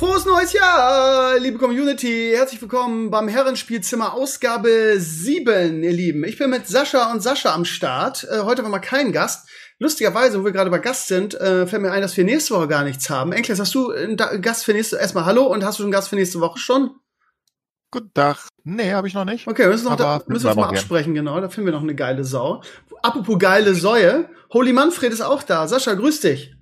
Frohes neues Jahr, liebe Community. Herzlich willkommen beim Herrenspielzimmer Ausgabe 7, ihr Lieben. Ich bin mit Sascha und Sascha am Start. Äh, heute haben wir keinen Gast. Lustigerweise, wo wir gerade bei Gast sind, äh, fällt mir ein, dass wir nächste Woche gar nichts haben. Enkles, hast du einen Gast für nächste erstmal hallo und hast du einen Gast für nächste Woche schon? Guten Tag. Nee, habe ich noch nicht. Okay, wir müssen, noch da, müssen wir uns mal absprechen, genau. Da finden wir noch eine geile Sau. Apropos geile Säue. Holy Manfred ist auch da. Sascha, grüß dich.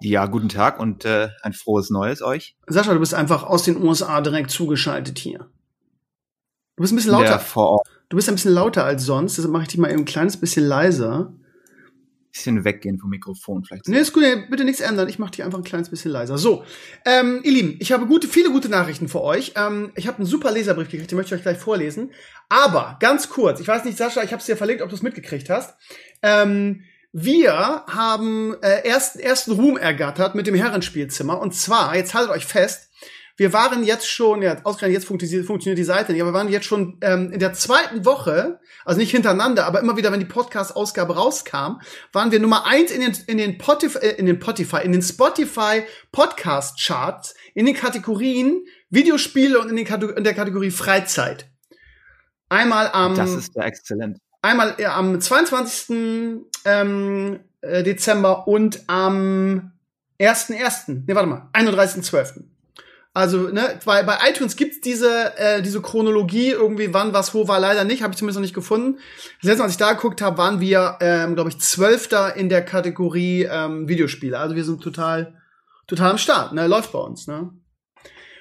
Ja, guten Tag und äh, ein frohes Neues euch. Sascha, du bist einfach aus den USA direkt zugeschaltet hier. Du bist ein bisschen lauter. vor Ort. Du bist ein bisschen lauter als sonst, deshalb mache ich dich mal eben ein kleines bisschen leiser. Bisschen weggehen vom Mikrofon vielleicht. Nee, ist gut, bitte nichts ändern. Ich mache dich einfach ein kleines bisschen leiser. So, ähm, ihr Lieben, ich habe gute, viele gute Nachrichten für euch. Ähm, ich habe einen super Leserbrief gekriegt, den möchte ich euch gleich vorlesen. Aber ganz kurz, ich weiß nicht, Sascha, ich habe es dir verlinkt, ob du es mitgekriegt hast. Ähm, wir haben äh, ersten, ersten Ruhm ergattert mit dem Herrenspielzimmer. Und zwar, jetzt haltet euch fest, wir waren jetzt schon, ja, ausgerechnet jetzt funktioniert, die Seite nicht, aber wir waren jetzt schon ähm, in der zweiten Woche, also nicht hintereinander, aber immer wieder, wenn die Podcast-Ausgabe rauskam, waren wir Nummer eins in den, in den, Potif äh, in den Spotify, in den Spotify Podcast-Charts, in den Kategorien Videospiele und in, den Kategor in der Kategorie Freizeit. Einmal am. Das ist ja exzellent einmal ja, am 22. Ähm, äh, Dezember und am 1.1. Ne, warte mal, 31.12. Also, ne, bei, bei iTunes gibt's diese, äh, diese Chronologie, irgendwie wann was wo war, leider nicht, habe ich zumindest noch nicht gefunden. Das letzte Mal, als ich da geguckt habe, waren wir, ähm, glaube ich, Zwölfter in der Kategorie ähm, Videospiele. Also wir sind total, total am Start, ne? Läuft bei uns, ne?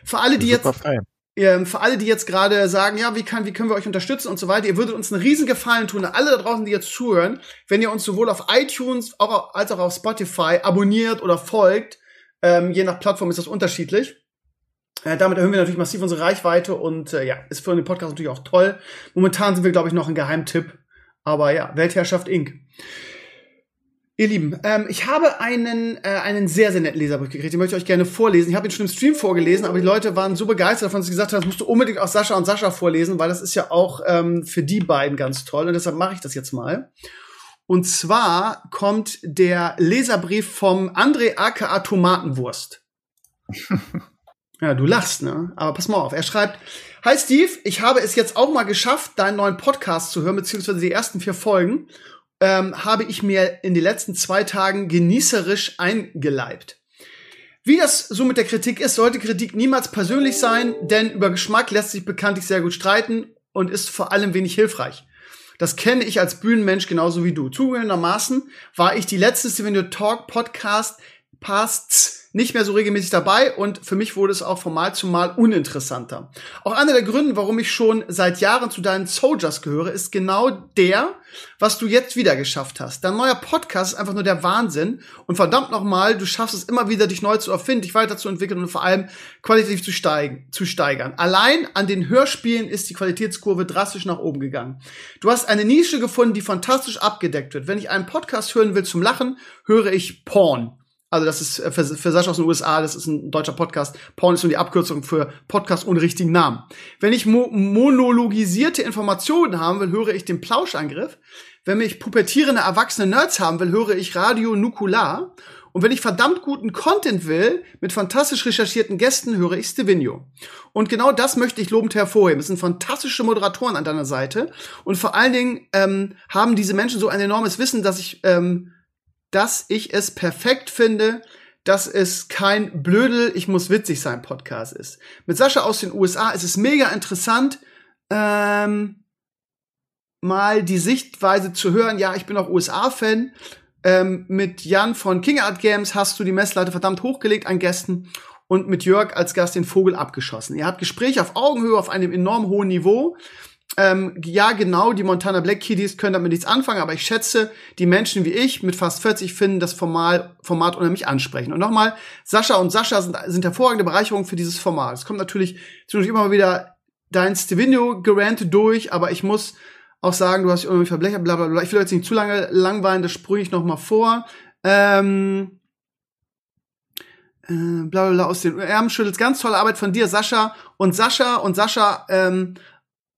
Für alle, die jetzt. Fein ähm, für alle, die jetzt gerade sagen, ja, wie, kann, wie können wir euch unterstützen und so weiter, ihr würdet uns einen riesen Gefallen tun, alle da draußen, die jetzt zuhören, wenn ihr uns sowohl auf iTunes auch, als auch auf Spotify abonniert oder folgt. Ähm, je nach Plattform ist das unterschiedlich. Äh, damit erhöhen wir natürlich massiv unsere Reichweite und äh, ja, ist für den Podcast natürlich auch toll. Momentan sind wir, glaube ich, noch ein Geheimtipp. Aber ja, Weltherrschaft Inc. Ihr Lieben, ähm, ich habe einen, äh, einen sehr, sehr netten Leserbrief gekriegt, den möchte ich euch gerne vorlesen. Ich habe ihn schon im Stream vorgelesen, aber die Leute waren so begeistert davon, dass sie gesagt haben, das musst du unbedingt auch Sascha und Sascha vorlesen, weil das ist ja auch ähm, für die beiden ganz toll und deshalb mache ich das jetzt mal. Und zwar kommt der Leserbrief vom André aka Tomatenwurst. ja, du lachst, ne? Aber pass mal auf, er schreibt, Hi Steve, ich habe es jetzt auch mal geschafft, deinen neuen Podcast zu hören, beziehungsweise die ersten vier Folgen ähm, habe ich mir in den letzten zwei Tagen genießerisch eingeleibt. Wie das so mit der Kritik ist, sollte Kritik niemals persönlich sein, denn über Geschmack lässt sich bekanntlich sehr gut streiten und ist vor allem wenig hilfreich. Das kenne ich als Bühnenmensch genauso wie du. Zugegebenermaßen war ich die letzte Steven Talk Podcast Pasts nicht mehr so regelmäßig dabei und für mich wurde es auch von Mal zu Mal uninteressanter. Auch einer der Gründe, warum ich schon seit Jahren zu deinen Soldiers gehöre, ist genau der, was du jetzt wieder geschafft hast. Dein neuer Podcast ist einfach nur der Wahnsinn und verdammt nochmal, du schaffst es immer wieder, dich neu zu erfinden, dich weiterzuentwickeln und vor allem qualitativ zu, steigen, zu steigern. Allein an den Hörspielen ist die Qualitätskurve drastisch nach oben gegangen. Du hast eine Nische gefunden, die fantastisch abgedeckt wird. Wenn ich einen Podcast hören will zum Lachen, höre ich Porn. Also das ist äh, für, für Sascha aus den USA, das ist ein deutscher Podcast. Porn ist nur die Abkürzung für Podcast ohne richtigen Namen. Wenn ich mo monologisierte Informationen haben will, höre ich den Plauschangriff. Wenn ich pubertierende erwachsene Nerds haben will, höre ich Radio Nukular. Und wenn ich verdammt guten Content will, mit fantastisch recherchierten Gästen, höre ich Stevenio. Und genau das möchte ich lobend hervorheben. Es sind fantastische Moderatoren an deiner Seite. Und vor allen Dingen ähm, haben diese Menschen so ein enormes Wissen, dass ich ähm, dass ich es perfekt finde, dass es kein Blödel, ich muss witzig sein Podcast ist. Mit Sascha aus den USA ist es mega interessant, ähm, mal die Sichtweise zu hören. Ja, ich bin auch USA-Fan. Ähm, mit Jan von King Art Games hast du die Messlatte verdammt hochgelegt an Gästen und mit Jörg als Gast den Vogel abgeschossen. Ihr habt Gespräche auf Augenhöhe auf einem enorm hohen Niveau. Ähm, ja, genau, die Montana Black Kiddies können damit nichts anfangen, aber ich schätze, die Menschen wie ich mit fast 40 finden das Format, Format unheimlich ansprechend. Und nochmal, Sascha und Sascha sind, sind hervorragende Bereicherungen für dieses Format. Es kommt natürlich zwischendurch immer wieder dein Stevenio-Gerant durch, aber ich muss auch sagen, du hast dich irgendwie verblechert, bla bla bla. Ich will jetzt nicht zu lange langweilen, das sprühe ich noch mal vor. Ähm, äh, bla bla bla aus den Ärmel schüttelt. Ganz tolle Arbeit von dir, Sascha. Und Sascha und Sascha ähm,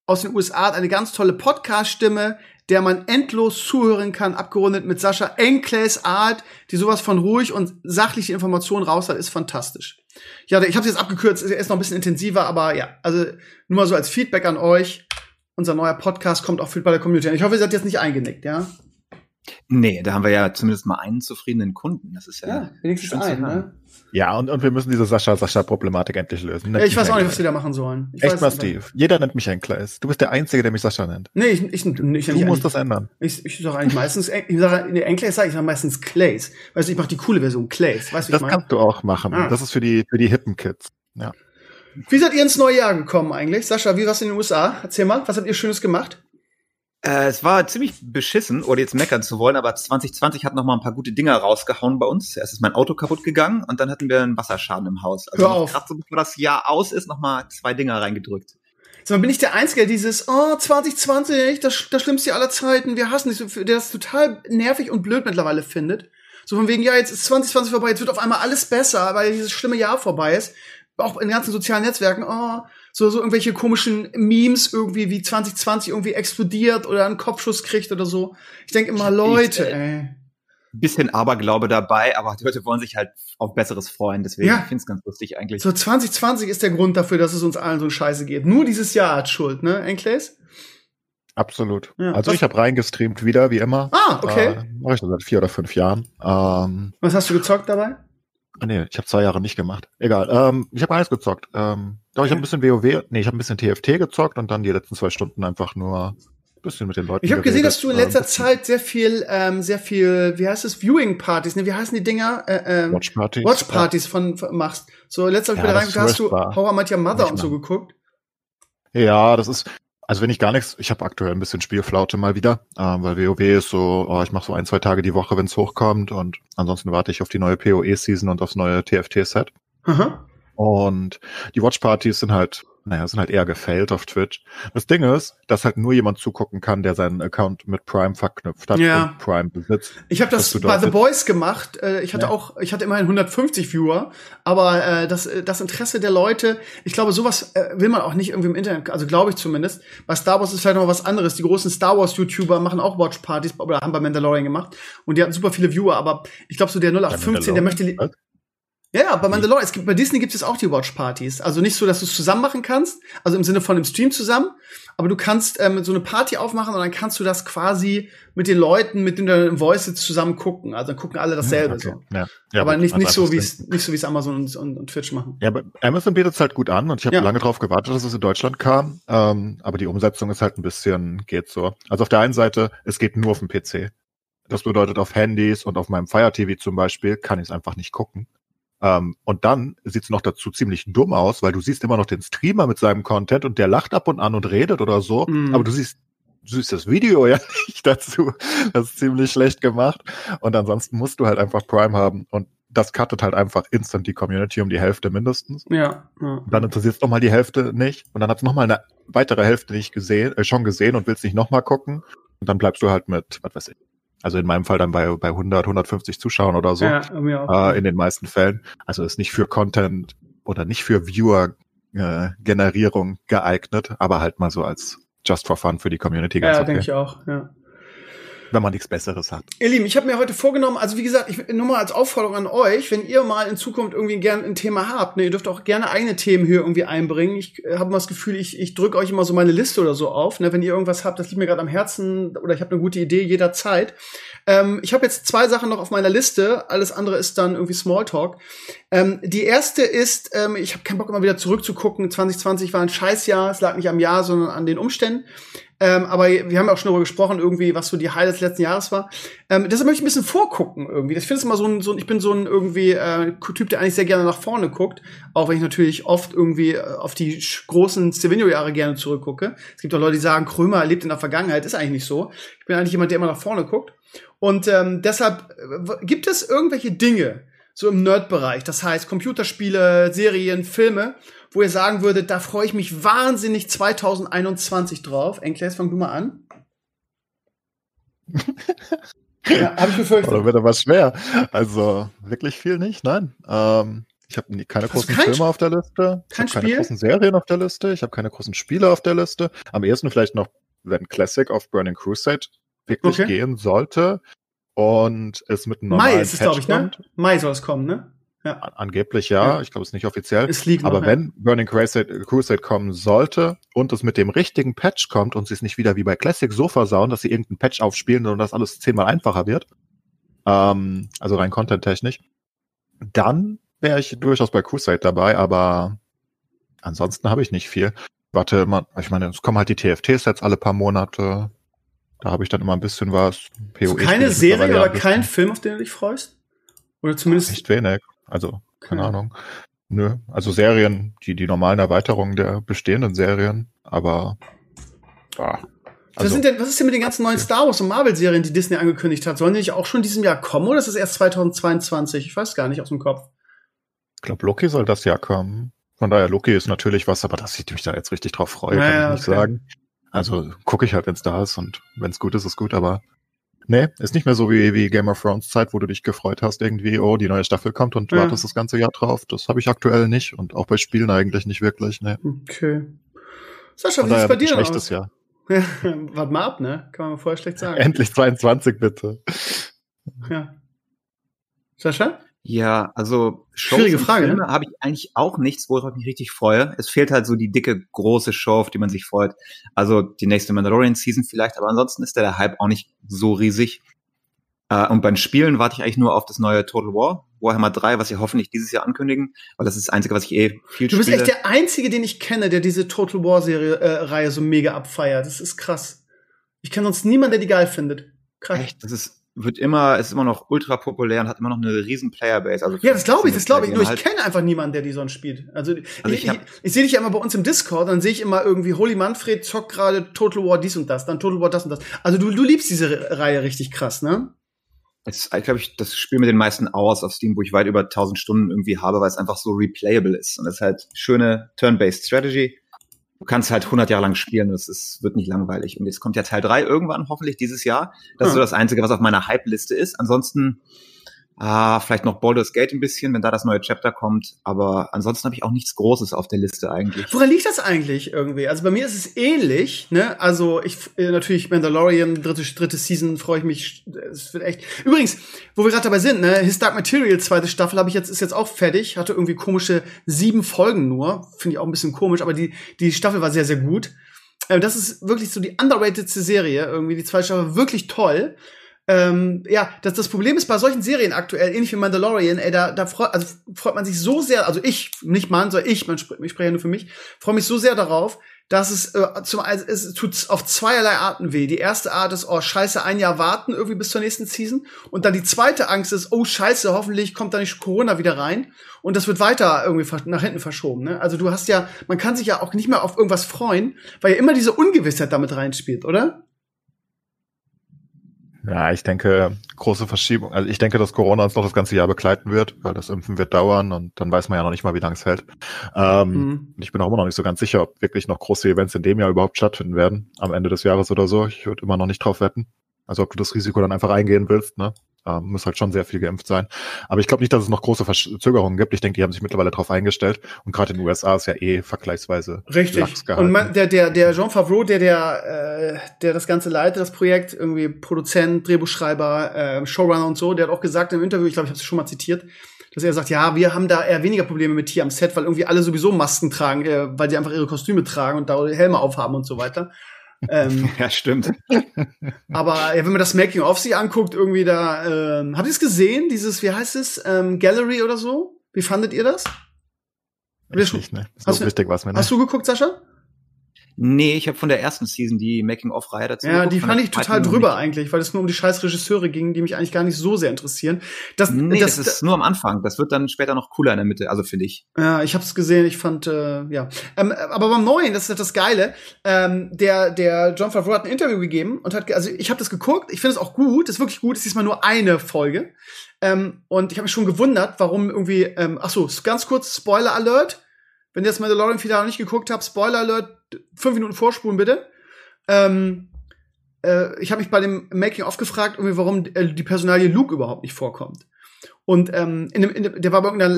aus den USA hat eine ganz tolle Podcast-Stimme, der man endlos zuhören kann, abgerundet mit Sascha Enkles Art, die sowas von ruhig und sachliche Informationen raus hat, ist fantastisch. Ja, ich habe jetzt abgekürzt, ist noch ein bisschen intensiver, aber ja, also nur mal so als Feedback an euch. Unser neuer Podcast kommt auch viel bei der Community. Ich hoffe, ihr seid jetzt nicht eingenickt, ja? Nee, da haben wir ja zumindest mal einen zufriedenen Kunden. Das ist ja, ja wenigstens einen, ne? Ja, und, und wir müssen diese Sascha-Sascha-Problematik endlich lösen. Ja, ich weiß auch nicht, was wir da machen sollen. Ich Echt mal, Steve. Jeder nennt mich Enkles. Du bist der Einzige, der mich Sascha nennt. Nee, ich, ich, ich Du musst das ändern. Ich, ich sage eigentlich meistens, ich sage, nee, Enkles sage ich sag meistens Clays. Weißt du, ich mache die coole Version, Clays. Weißt du, Das kannst du auch machen. Ah. Das ist für die, für die hippen Kids. Ja. Wie seid ihr ins neue Jahr gekommen eigentlich? Sascha, wie war's in den USA? Erzähl mal, was habt ihr Schönes gemacht? Äh, es war ziemlich beschissen, ohne jetzt meckern zu wollen, aber 2020 hat noch mal ein paar gute Dinger rausgehauen bei uns. Erst ist mein Auto kaputt gegangen und dann hatten wir einen Wasserschaden im Haus. Also gerade so bevor das Jahr aus ist, noch mal zwei Dinger reingedrückt. So, bin ich der Einzige, der dieses, oh, 2020, das, das Schlimmste aller Zeiten, wir hassen dich, der das total nervig und blöd mittlerweile findet. So von wegen, ja, jetzt ist 2020 vorbei, jetzt wird auf einmal alles besser, weil dieses schlimme Jahr vorbei ist. Auch in den ganzen sozialen Netzwerken, oh, so, so irgendwelche komischen Memes irgendwie wie 2020 irgendwie explodiert oder einen Kopfschuss kriegt oder so. Ich denke immer, Leute, ich, äh, ey. Bisschen Aberglaube dabei, aber die Leute wollen sich halt auf Besseres freuen. Deswegen ja. finde ich es ganz lustig eigentlich. So 2020 ist der Grund dafür, dass es uns allen so ein Scheiße geht. Nur dieses Jahr hat Schuld, ne, Enkles? Absolut. Ja, also ich habe reingestreamt wieder, wie immer. Ah, okay. Äh, Mache ich das seit vier oder fünf Jahren. Ähm, Was hast du gezockt dabei? Ah, nee, ich habe zwei Jahre nicht gemacht. Egal. Ähm, ich habe alles gezockt. Ähm, doch, ich habe ein bisschen WoW, nee, ich habe ein bisschen TFT gezockt und dann die letzten zwei Stunden einfach nur ein bisschen mit den Leuten. Ich habe gesehen, dass du in letzter Zeit sehr viel, ähm, sehr viel, wie heißt es, Viewing-Partys, ne? Wie heißen die Dinger? Äh, ähm, Watch-Partys. Watch-Partys ja. von, von, machst. So, letzter ja, Mal da hast du How I Met Your Mother und so geguckt. Ja, das ist, also wenn ich gar nichts, ich habe aktuell ein bisschen Spielflaute mal wieder, äh, weil WoW ist so, oh, ich mache so ein, zwei Tage die Woche, wenn es hochkommt und ansonsten warte ich auf die neue PoE-Season und aufs neue TFT-Set. Und die Watchpartys sind halt naja, sind halt eher gefällt auf Twitch. Das Ding ist, dass halt nur jemand zugucken kann, der seinen Account mit Prime verknüpft hat ja. und Prime besitzt. Ich habe das bei The Boys gemacht. Äh, ich hatte ja. auch, ich hatte immerhin 150 Viewer, aber äh, das, äh, das Interesse der Leute, ich glaube, sowas will man auch nicht irgendwie im Internet, also glaube ich zumindest. Bei Star Wars ist vielleicht noch was anderes. Die großen Star Wars YouTuber machen auch Watchpartys oder haben bei Mandalorian gemacht und die hatten super viele Viewer, aber ich glaube so der 0815, der möchte ja, ja, bei Mandalorian, es gibt, bei Disney gibt es auch die Watch-Partys. Also nicht so, dass du es zusammen machen kannst, also im Sinne von einem Stream zusammen, aber du kannst ähm, so eine Party aufmachen und dann kannst du das quasi mit den Leuten, mit denen du im Voice zusammen gucken. Also dann gucken alle dasselbe okay. so. Ja. Ja, aber nicht, nicht so, wie es nicht so wie es Amazon und, und, und, Twitch machen. Ja, aber Amazon bietet es halt gut an und ich habe ja. lange darauf gewartet, dass es in Deutschland kam. Ähm, aber die Umsetzung ist halt ein bisschen, geht so. Also auf der einen Seite, es geht nur auf dem PC. Das bedeutet, auf Handys und auf meinem Fire TV zum Beispiel kann ich es einfach nicht gucken. Ähm, und dann sieht's noch dazu ziemlich dumm aus, weil du siehst immer noch den Streamer mit seinem Content und der lacht ab und an und redet oder so, mm. aber du siehst du siehst das Video ja nicht dazu. Das ist ziemlich schlecht gemacht. Und ansonsten musst du halt einfach Prime haben. Und das cuttet halt einfach instant die Community um die Hälfte mindestens. Ja. ja. dann interessiert es nochmal die Hälfte nicht. Und dann hat es nochmal eine weitere Hälfte nicht gesehen, äh, schon gesehen und willst nicht nochmal gucken. Und dann bleibst du halt mit, was weiß ich, also in meinem Fall dann bei, bei 100, 150 Zuschauern oder so. Ja, äh, in den meisten Fällen. Also ist nicht für Content oder nicht für Viewer-Generierung äh, geeignet, aber halt mal so als Just for Fun für die Community ganz Ja, okay. denke ich auch, ja wenn man nichts Besseres hat. Ihr Lieben, ich habe mir heute vorgenommen, also wie gesagt, ich, nur mal als Aufforderung an euch, wenn ihr mal in Zukunft irgendwie gerne ein Thema habt, ne, ihr dürft auch gerne eigene Themen hier irgendwie einbringen. Ich äh, habe mal das Gefühl, ich, ich drücke euch immer so meine Liste oder so auf. Ne, wenn ihr irgendwas habt, das liegt mir gerade am Herzen oder ich habe eine gute Idee jederzeit. Ähm, ich habe jetzt zwei Sachen noch auf meiner Liste, alles andere ist dann irgendwie Smalltalk. Ähm, die erste ist, ähm, ich habe keinen Bock immer wieder zurückzugucken. 2020 war ein Scheißjahr, es lag nicht am Jahr, sondern an den Umständen. Ähm, aber wir haben auch schon darüber gesprochen, irgendwie, was so die Highlights letzten Jahres war. Ähm, deshalb möchte ich ein bisschen vorgucken irgendwie. Ich finde es immer so ein, so ein, ich bin so ein irgendwie äh, Typ, der eigentlich sehr gerne nach vorne guckt, auch wenn ich natürlich oft irgendwie äh, auf die großen Stevenio-Jahre gerne zurückgucke. Es gibt auch Leute, die sagen, Krömer lebt in der Vergangenheit, ist eigentlich nicht so. Ich bin eigentlich jemand, der immer nach vorne guckt. Und ähm, deshalb äh, gibt es irgendwelche Dinge, so im Nerd-Bereich. Das heißt Computerspiele, Serien, Filme, wo ihr sagen würdet, da freue ich mich wahnsinnig 2021 drauf. Enkles, fang du mal an. ja, hab ich befürchtet. Oder wird aber schwer. Also wirklich viel nicht, nein. Ähm, ich habe keine großen kein, Filme auf der Liste. Ich habe keine großen Serien auf der Liste. Ich habe keine großen Spiele auf der Liste. Am ehesten vielleicht noch, wenn Classic of Burning Crusade wirklich okay. gehen sollte und es mit einem normalen Mai ist es, glaube ich, ne? Mai soll es kommen, ne? Ja. Angeblich ja, ja. ich glaube, es ist nicht offiziell. Es liegt Aber noch, wenn ja. Burning Crusade, Crusade kommen sollte und es mit dem richtigen Patch kommt und sie es nicht wieder wie bei Classic so versauen, dass sie irgendeinen Patch aufspielen und das alles zehnmal einfacher wird, ähm, also rein content-technisch, dann wäre ich durchaus bei Crusade dabei, aber ansonsten habe ich nicht viel. Warte, man, ich meine, es kommen halt die TFT-Sets alle paar Monate. Da habe ich dann immer ein bisschen was. POE keine Serie oder kein Film, auf den du dich freust? Oder zumindest. Nicht wenig. Also, keine okay. Ahnung. Nö. Also Serien, die, die normalen Erweiterungen der bestehenden Serien, aber. Ah, also, was, denn, was ist denn mit den ganzen neuen Star Wars und Marvel-Serien, die Disney angekündigt hat? Sollen die nicht auch schon in diesem Jahr kommen oder ist es erst 2022? Ich weiß gar nicht aus dem Kopf. Ich glaube, Loki soll das Jahr kommen. Von daher, Loki ist natürlich was, aber dass ich mich da jetzt richtig drauf freue, naja, kann ich nicht okay. sagen. Also gucke ich halt, wenn es da ist und wenn es gut ist, ist gut, aber nee, ist nicht mehr so wie, wie Game of Thrones Zeit, wo du dich gefreut hast, irgendwie, oh, die neue Staffel kommt und ja. wartest das ganze Jahr drauf. Das habe ich aktuell nicht und auch bei Spielen eigentlich nicht wirklich, nee. Okay. Sascha, wie sieht's bei dir schlechtes aus? Jahr. Ja, warte mal ab, ne? Kann man vorher schlecht sagen. Endlich 22, bitte. Ja. Sascha? Ja, also Shows Schwierige Frage, ne? habe ich eigentlich auch nichts, worauf ich mich richtig freue. Es fehlt halt so die dicke, große Show, auf die man sich freut. Also die nächste Mandalorian-Season vielleicht, aber ansonsten ist der Hype auch nicht so riesig. Äh, und beim Spielen warte ich eigentlich nur auf das neue Total War, Warhammer 3, was sie hoffentlich dieses Jahr ankündigen, weil das ist das Einzige, was ich eh viel Du bist spiele. echt der Einzige, den ich kenne, der diese Total War-Serie, äh, Reihe so mega abfeiert. Das ist krass. Ich kenne sonst niemanden, der die geil findet. Krass. Echt? Das ist wird immer, ist immer noch ultra populär und hat immer noch eine riesen Playerbase. Also ja, das glaube ich, das glaube ich. Nur ich halt kenne einfach niemanden, der die sonst spielt. Also, also ich, ich, ich, ich sehe dich ja immer bei uns im Discord, dann sehe ich immer irgendwie Holy Manfred zockt gerade Total War dies und das, dann Total War das und das. Also du, du liebst diese Reihe richtig krass, ne? Es ist, glaube ich, das Spiel mit den meisten Hours auf Steam, wo ich weit über 1000 Stunden irgendwie habe, weil es einfach so replayable ist. Und es ist halt schöne Turn-Based Strategy du kannst halt 100 Jahre lang spielen, das ist, wird nicht langweilig. Und jetzt kommt ja Teil 3 irgendwann, hoffentlich dieses Jahr. Das hm. ist so das Einzige, was auf meiner Hype-Liste ist. Ansonsten Ah, vielleicht noch Baldur's Gate ein bisschen, wenn da das neue Chapter kommt. Aber ansonsten habe ich auch nichts Großes auf der Liste eigentlich. Woran liegt das eigentlich irgendwie? Also bei mir ist es ähnlich, ne? Also ich äh, natürlich Mandalorian, dritte, dritte Season, freue ich mich. Es wird echt. Übrigens, wo wir gerade dabei sind, ne? His Dark Material, zweite Staffel, habe ich jetzt, ist jetzt auch fertig. Hatte irgendwie komische sieben Folgen nur. Finde ich auch ein bisschen komisch, aber die, die Staffel war sehr, sehr gut. Äh, das ist wirklich so die underratedste Serie, irgendwie, die zweite Staffel wirklich toll. Ähm, ja, das, das Problem ist bei solchen Serien aktuell, ähnlich wie Mandalorian, ey, da, da freut, also freut man sich so sehr, also ich, nicht man, sondern ich, man, ich spreche nur für mich, freue mich so sehr darauf, dass es äh, zum also es tut auf zweierlei Arten weh. Die erste Art ist, oh scheiße, ein Jahr warten irgendwie bis zur nächsten Season. Und dann die zweite Angst ist, oh scheiße, hoffentlich kommt da nicht Corona wieder rein. Und das wird weiter irgendwie nach hinten verschoben. Ne? Also du hast ja, man kann sich ja auch nicht mehr auf irgendwas freuen, weil ja immer diese Ungewissheit damit reinspielt, oder? Ja, ich denke, große Verschiebung. Also ich denke, dass Corona uns noch das ganze Jahr begleiten wird, weil das Impfen wird dauern und dann weiß man ja noch nicht mal, wie lange es hält. Ähm, mhm. Ich bin auch immer noch nicht so ganz sicher, ob wirklich noch große Events in dem Jahr überhaupt stattfinden werden, am Ende des Jahres oder so. Ich würde immer noch nicht drauf wetten. Also ob du das Risiko dann einfach eingehen willst, ne? Ähm, muss halt schon sehr viel geimpft sein. Aber ich glaube nicht, dass es noch große Verzögerungen gibt. Ich denke, die haben sich mittlerweile darauf eingestellt. Und gerade in den USA ist ja eh vergleichsweise Richtig. Und man, der, der, der Jean Favreau, der, der, äh, der das Ganze leitet, das Projekt, irgendwie Produzent, Drehbuchschreiber, äh, Showrunner und so, der hat auch gesagt im Interview, ich glaube, ich habe es schon mal zitiert, dass er sagt, ja, wir haben da eher weniger Probleme mit hier am Set, weil irgendwie alle sowieso Masken tragen, äh, weil die einfach ihre Kostüme tragen und da Helme aufhaben und so weiter. Ähm, ja, stimmt. aber ja, wenn man das Making of sich anguckt, irgendwie da, ähm, habt ihr es gesehen? Dieses, wie heißt es, ähm, Gallery oder so? Wie fandet ihr das? Ich nicht, ne? So wichtig was mir. Hast du geguckt, Sascha? Nee, ich habe von der ersten Season die Making-of-Reihe dazu. Ja, die fand ich total drüber eigentlich, weil es nur um die scheiß Regisseure ging, die mich eigentlich gar nicht so sehr interessieren. Das, nee, das, das ist nur am Anfang. Das wird dann später noch cooler in der Mitte, also finde ich. Ja, ich habe es gesehen. Ich fand, äh, ja. Ähm, aber beim Neuen, das ist das Geile. Ähm, der, der John Favreau hat ein Interview gegeben und hat, also ich habe das geguckt. Ich finde es auch gut. Das ist wirklich gut. Es ist diesmal nur eine Folge. Ähm, und ich habe mich schon gewundert, warum irgendwie. Ähm, ach so, ganz kurz Spoiler Alert wenn ihr das Mandalorian-Finale noch nicht geguckt habt, Spoiler Alert, fünf Minuten vorspulen bitte. Ähm, äh, ich habe mich bei dem Making-of gefragt, irgendwie, warum äh, die Personalie Luke überhaupt nicht vorkommt. Und ähm, in dem, in dem, der war bei irgendeiner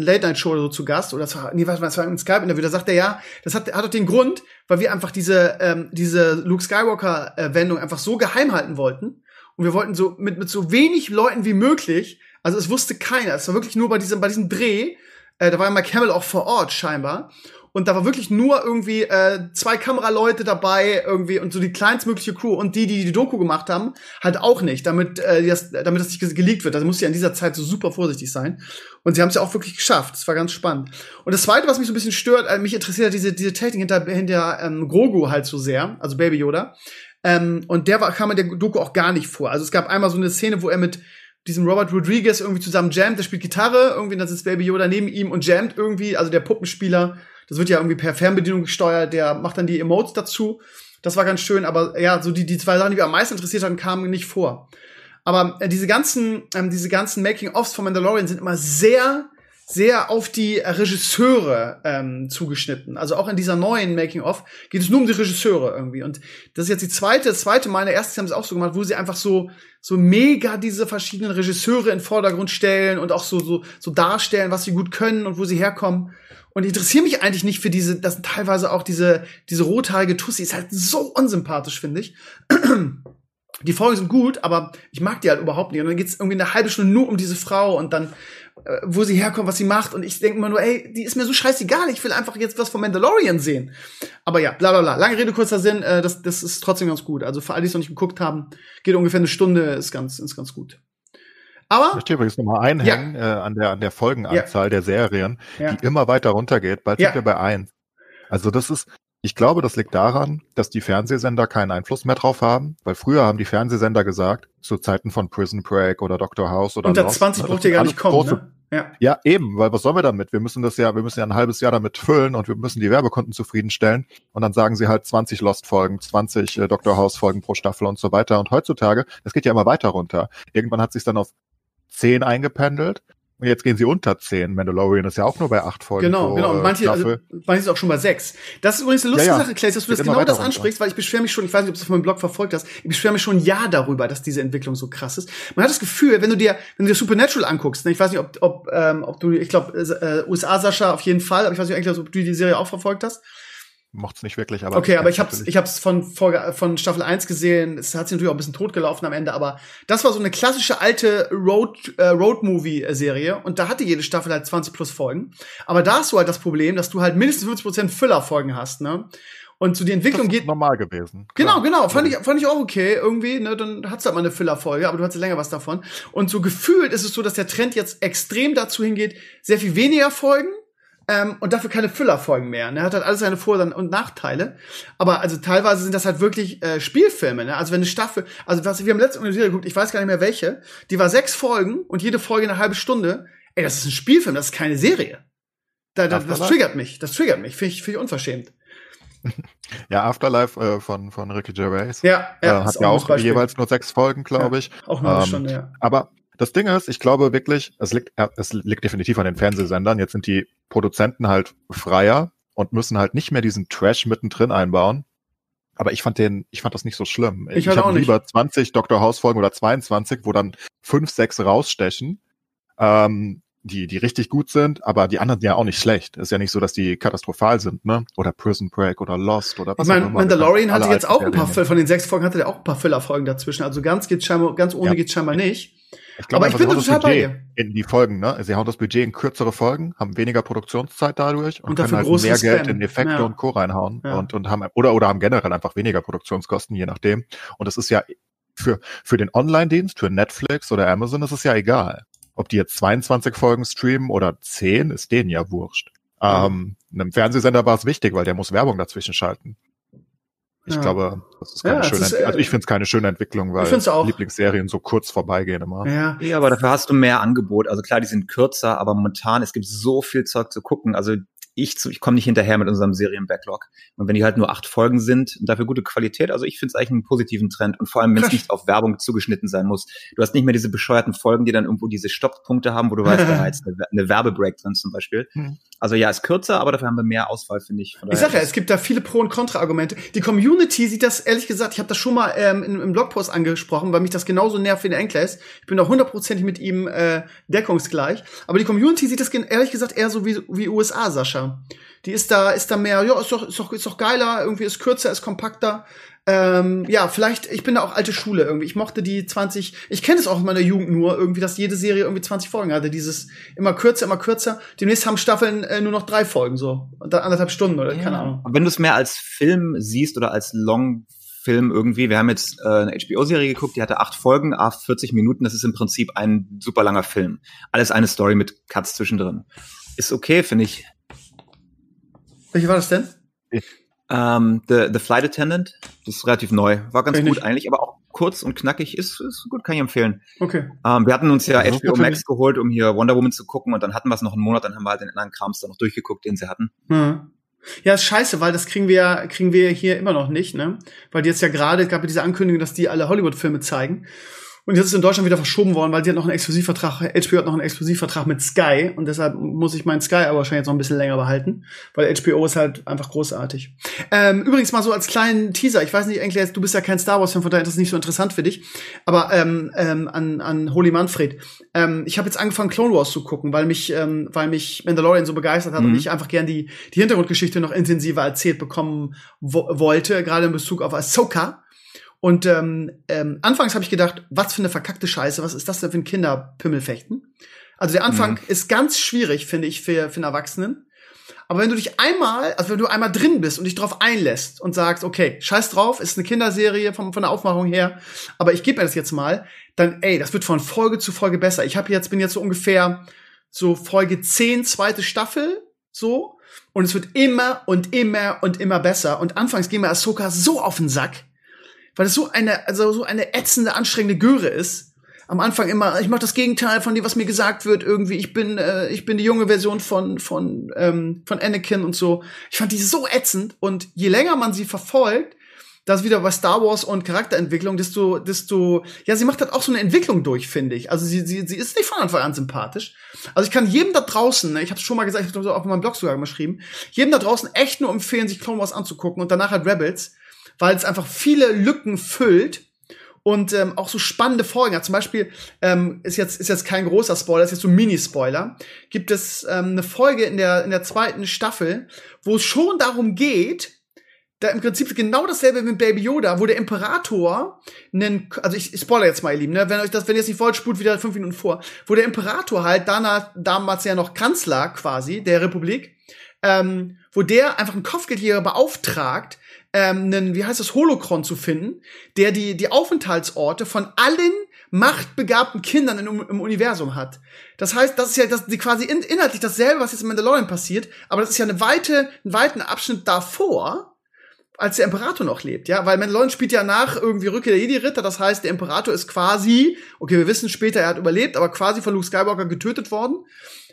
Late-Night-Show oder so zu Gast, oder das war, nee, was, was war ein Skype-Interview, da sagt er, ja, das hat, hat doch den Grund, weil wir einfach diese, ähm, diese Luke Skywalker-Wendung einfach so geheim halten wollten. Und wir wollten so mit, mit so wenig Leuten wie möglich, also es wusste keiner, es war wirklich nur bei diesem, bei diesem Dreh, äh, da war ja Mike Hamill auch vor Ort scheinbar. Und da war wirklich nur irgendwie äh, zwei Kameraleute dabei, irgendwie und so die kleinstmögliche Crew und die, die die Doku gemacht haben, halt auch nicht, damit äh, das, damit das nicht geleakt wird. Also muss ja in dieser Zeit so super vorsichtig sein. Und sie haben es ja auch wirklich geschafft. Das war ganz spannend. Und das Zweite, was mich so ein bisschen stört, äh, mich interessiert diese diese Technik hinter hinter ähm, Grogu halt so sehr, also Baby Yoda. Ähm, und der war, kam in der Doku auch gar nicht vor. Also es gab einmal so eine Szene, wo er mit diesem Robert Rodriguez irgendwie zusammen jammt, der spielt Gitarre, irgendwie, dann sitzt Baby Yoda neben ihm und jammt irgendwie, also der Puppenspieler, das wird ja irgendwie per Fernbedienung gesteuert, der macht dann die Emotes dazu. Das war ganz schön, aber ja, so die, die zwei Sachen, die wir am meisten interessiert haben, kamen nicht vor. Aber äh, diese ganzen, ähm, diese ganzen Making-ofs von Mandalorian sind immer sehr sehr auf die Regisseure ähm, zugeschnitten. Also auch in dieser neuen Making-of geht es nur um die Regisseure irgendwie. Und das ist jetzt die zweite, zweite Mal. Der ersten haben sie auch so gemacht, wo sie einfach so so mega diese verschiedenen Regisseure in Vordergrund stellen und auch so so so darstellen, was sie gut können und wo sie herkommen. Und ich interessiere mich eigentlich nicht für diese, das sind teilweise auch diese diese rothaarige Tussi ist halt so unsympathisch, finde ich. Die Folgen sind gut, aber ich mag die halt überhaupt nicht. Und dann geht's irgendwie eine halbe Stunde nur um diese Frau und dann wo sie herkommt, was sie macht. Und ich denke immer nur, ey, die ist mir so scheißegal, ich will einfach jetzt was von Mandalorian sehen. Aber ja, bla bla bla. Lange Rede, kurzer Sinn, äh, das, das ist trotzdem ganz gut. Also für alle, die es noch nicht geguckt haben, geht ungefähr eine Stunde, ist ganz, ist ganz gut. Aber. Ich möchte übrigens nochmal einhängen ja. äh, an, der, an der Folgenanzahl ja. der Serien, ja. die immer weiter runtergeht. Bald sind wir bei eins. Also das ist, ich glaube, das liegt daran, dass die Fernsehsender keinen Einfluss mehr drauf haben, weil früher haben die Fernsehsender gesagt, zu Zeiten von Prison Break oder Doctor House oder Unter Lost, 20 braucht ihr gar nicht kommen, ne? Ja. ja, eben, weil was sollen wir damit? Wir müssen das ja, wir müssen ja ein halbes Jahr damit füllen und wir müssen die Werbekunden zufriedenstellen. Und dann sagen sie halt 20 Lost-Folgen, 20 äh, Dr. House-Folgen pro Staffel und so weiter. Und heutzutage, das geht ja immer weiter runter. Irgendwann hat sich dann auf 10 eingependelt und jetzt gehen sie unter 10. Mandalorian ist ja auch nur bei 8 Folgen. Genau, genau. Und manche, also, manche ist auch schon bei 6. Das ist übrigens eine lustige ja, ja. Sache, Clay, dass du das genau das ansprichst, weil ich beschwere mich schon, ich weiß nicht, ob du das auf meinem Blog verfolgt hast, ich beschwere mich schon ein Jahr darüber, dass diese Entwicklung so krass ist. Man hat das Gefühl, wenn du dir, wenn du dir Supernatural anguckst, ne, ich weiß nicht, ob, ob, ähm, ob du, ich glaube, äh, USA Sascha auf jeden Fall, aber ich weiß nicht ob du die Serie auch verfolgt hast mochte es nicht wirklich, aber. Okay, aber ich hab's, ich hab's von, von Staffel 1 gesehen. Es hat sich natürlich auch ein bisschen totgelaufen am Ende, aber das war so eine klassische alte Road, äh, Road-Movie-Serie und da hatte jede Staffel halt 20 plus Folgen. Aber da hast du halt das Problem, dass du halt mindestens 50% Füller-Folgen hast, ne? Und so die Entwicklung das geht. normal gewesen. Genau, genau. Fand ich, fand ich auch okay irgendwie. Ne, dann hat's halt mal eine Füllerfolge, aber du hast ja länger was davon. Und so gefühlt ist es so, dass der Trend jetzt extrem dazu hingeht, sehr viel weniger Folgen ähm, und dafür keine Füllerfolgen mehr. Ne? Hat halt alles seine Vor- und Nachteile. Aber also teilweise sind das halt wirklich äh, Spielfilme. Ne? Also wenn eine Staffel, also was wir haben letzte Serie geguckt, ich weiß gar nicht mehr welche, die war sechs Folgen und jede Folge eine halbe Stunde. Ey, das ist ein Spielfilm, das ist keine Serie. Da, da, das triggert mich, das triggert mich, finde ich, find ich unverschämt. Ja, Afterlife äh, von, von Ricky Gervais. Ja, ja äh, hat ja auch, auch jeweils nur sechs Folgen, glaube ich. auch nur eine ähm, Stunde, ja. Aber das Ding ist, ich glaube wirklich, es liegt, es liegt definitiv an den Fernsehsendern. Jetzt sind die Produzenten halt freier und müssen halt nicht mehr diesen Trash mittendrin einbauen. Aber ich fand den, ich fand das nicht so schlimm. Ich, ich halt habe lieber 20 Dr. House Folgen oder 22, wo dann fünf, sechs rausstechen, ähm, die, die richtig gut sind, aber die anderen ja auch nicht schlecht. Ist ja nicht so, dass die katastrophal sind, ne? Oder Prison Break oder Lost oder was ich mein, auch immer. Mandalorian hatte jetzt auch ein paar, von den sechs Folgen hatte der auch ein paar Füllerfolgen dazwischen. Also ganz geht's scheinbar, ganz ohne ja. geht's scheinbar nicht. Ich glaube, aber ich bin total bei dir. In die Folgen, ne? Sie hauen das Budget in kürzere Folgen, haben weniger Produktionszeit dadurch und, und können halt mehr Geld in Effekte ja. und Co. reinhauen ja. und, und haben, oder, oder haben generell einfach weniger Produktionskosten, je nachdem. Und es ist ja für, für den Online-Dienst, für Netflix oder Amazon ist es ja egal. Ob die jetzt 22 Folgen streamen oder 10, ist denen ja wurscht. Ähm, einem Fernsehsender war es wichtig, weil der muss Werbung dazwischen schalten. Ich ja. glaube, das ist keine ja, schöne ist, äh, Also ich finde es keine schöne Entwicklung, weil Lieblingsserien so kurz vorbeigehen immer. Ja. ja, aber dafür hast du mehr Angebot. Also klar, die sind kürzer, aber momentan, es gibt so viel Zeug zu gucken. Also ich, ich komme nicht hinterher mit unserem Serien-Backlog. Und wenn die halt nur acht Folgen sind und dafür gute Qualität, also ich finde es eigentlich einen positiven Trend. Und vor allem, wenn es nicht auf Werbung zugeschnitten sein muss. Du hast nicht mehr diese bescheuerten Folgen, die dann irgendwo diese Stopppunkte haben, wo du weißt, da jetzt eine, eine Werbebreak drin zum Beispiel. Hm. Also ja, ist kürzer, aber dafür haben wir mehr Auswahl, finde ich. ich sag ja, es gibt da viele Pro- und Kontra-Argumente. Die Community sieht das, ehrlich gesagt, ich habe das schon mal ähm, im, im Blogpost angesprochen, weil mich das genauso nervt wie der Enkles. Ich bin da hundertprozentig mit ihm äh, deckungsgleich. Aber die Community sieht das ehrlich gesagt eher so wie, wie USA, Sascha. Die ist da, ist da mehr, ja, ist doch, ist doch, ist doch geiler, irgendwie ist kürzer, ist kompakter. Ähm, ja, vielleicht, ich bin da auch alte Schule irgendwie. Ich mochte die 20, ich kenne es auch aus meiner Jugend nur, irgendwie, dass jede Serie irgendwie 20 Folgen hatte. Dieses immer kürzer, immer kürzer. Demnächst haben Staffeln äh, nur noch drei Folgen, so. Und dann anderthalb Stunden oder ja. keine Ahnung. Wenn du es mehr als Film siehst oder als Long Film irgendwie. Wir haben jetzt äh, eine HBO-Serie geguckt, die hatte acht Folgen, acht 40 Minuten. Das ist im Prinzip ein super langer Film. Alles eine Story mit Cuts zwischendrin. Ist okay, finde ich. Welche war das denn? Ähm, The, The Flight Attendant. Das ist relativ neu. War ganz gut nicht. eigentlich, aber auch kurz und knackig. Ist, ist gut, kann ich empfehlen. Okay. Ähm, wir hatten uns ja also HBO Max geholt, um hier Wonder Woman zu gucken und dann hatten wir es noch einen Monat, dann haben wir halt den anderen Krams da noch durchgeguckt, den sie hatten. Hm. Ja, ist scheiße, weil das kriegen wir, kriegen wir hier immer noch nicht, ne? Weil die jetzt ja gerade, gab ja diese Ankündigung, dass die alle Hollywood-Filme zeigen. Und jetzt ist in Deutschland wieder verschoben worden, weil die hat noch einen Exklusivvertrag, HBO hat noch einen Exklusivvertrag mit Sky und deshalb muss ich meinen Sky aber wahrscheinlich jetzt noch ein bisschen länger behalten, weil HBO ist halt einfach großartig. Ähm, übrigens mal so als kleinen Teaser, ich weiß nicht, eigentlich, du bist ja kein Star Wars-Fan, von daher ist das nicht so interessant für dich, aber ähm, ähm, an, an Holy Manfred. Ähm, ich habe jetzt angefangen, Clone Wars zu gucken, weil mich, ähm, weil mich Mandalorian so begeistert hat mhm. und ich einfach gern die, die Hintergrundgeschichte noch intensiver erzählt bekommen wo wollte, gerade in Bezug auf Ahsoka. Und ähm, ähm, anfangs habe ich gedacht, was für eine verkackte Scheiße, was ist das denn für ein Kinderpimmelfechten? Also der Anfang mhm. ist ganz schwierig, finde ich, für, für einen Erwachsenen. Aber wenn du dich einmal, also wenn du einmal drin bist und dich drauf einlässt und sagst, okay, scheiß drauf, ist eine Kinderserie von, von der Aufmachung her, aber ich gebe mir das jetzt mal, dann, ey, das wird von Folge zu Folge besser. Ich habe jetzt, bin jetzt so ungefähr so Folge 10, zweite Staffel, so, und es wird immer und immer und immer besser. Und anfangs ging mir Ahsoka so auf den Sack, weil es so eine, also so eine ätzende, anstrengende Göre ist. Am Anfang immer, ich mache das Gegenteil von dem, was mir gesagt wird. Irgendwie, ich bin, äh, ich bin die junge Version von von ähm, von Anakin und so. Ich fand die so ätzend und je länger man sie verfolgt, das wieder bei Star Wars und Charakterentwicklung, desto, desto, ja, sie macht halt auch so eine Entwicklung durch, finde ich. Also sie, sie, sie ist nicht von Anfang an sympathisch. Also ich kann jedem da draußen, ne, ich habe schon mal gesagt, ich habe auch auf meinem Blog sogar geschrieben, jedem da draußen echt nur empfehlen, sich Clone Wars anzugucken und danach halt Rebels, weil es einfach viele Lücken füllt und ähm, auch so spannende Folgen hat. Zum Beispiel ähm, ist jetzt ist jetzt kein großer Spoiler, ist jetzt so ein Mini-Spoiler. Gibt es ähm, eine Folge in der in der zweiten Staffel, wo es schon darum geht, da im Prinzip genau dasselbe mit Baby Yoda, wo der Imperator einen, also ich, ich spoiler jetzt mal, ihr Lieben, ne? wenn euch das, wenn ihr es nicht wollt, spult wieder fünf Minuten vor, wo der Imperator halt danach, damals ja noch Kanzler quasi der Republik, ähm, wo der einfach einen Kopfgeldjäger beauftragt, ähm, einen, wie heißt das, Holokron zu finden, der die, die Aufenthaltsorte von allen machtbegabten Kindern im, im Universum hat. Das heißt, das ist ja das, die quasi in, inhaltlich dasselbe, was jetzt in Mandalorian passiert, aber das ist ja eine weite, einen weiten Abschnitt davor, als der Imperator noch lebt, ja, weil Mandalorian spielt ja nach irgendwie Rückkehr der Jedi-Ritter, das heißt, der Imperator ist quasi, okay, wir wissen später, er hat überlebt, aber quasi von Luke Skywalker getötet worden.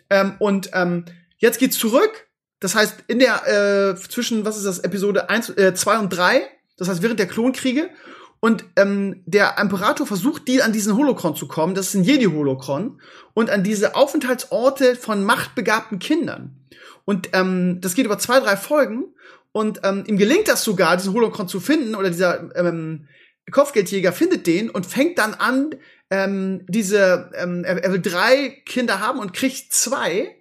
Ähm, und ähm, jetzt geht's zurück das heißt, in der, äh, zwischen, was ist das, Episode 1, äh, 2 und 3, das heißt während der Klonkriege, und ähm, der Imperator versucht, die an diesen Holokron zu kommen, das ist ein Jedi-Holokron, und an diese Aufenthaltsorte von machtbegabten Kindern. Und ähm, das geht über zwei, drei Folgen, und ähm, ihm gelingt das sogar, diesen Holokron zu finden, oder dieser ähm, Kopfgeldjäger findet den und fängt dann an, ähm, diese, ähm, er will drei Kinder haben und kriegt zwei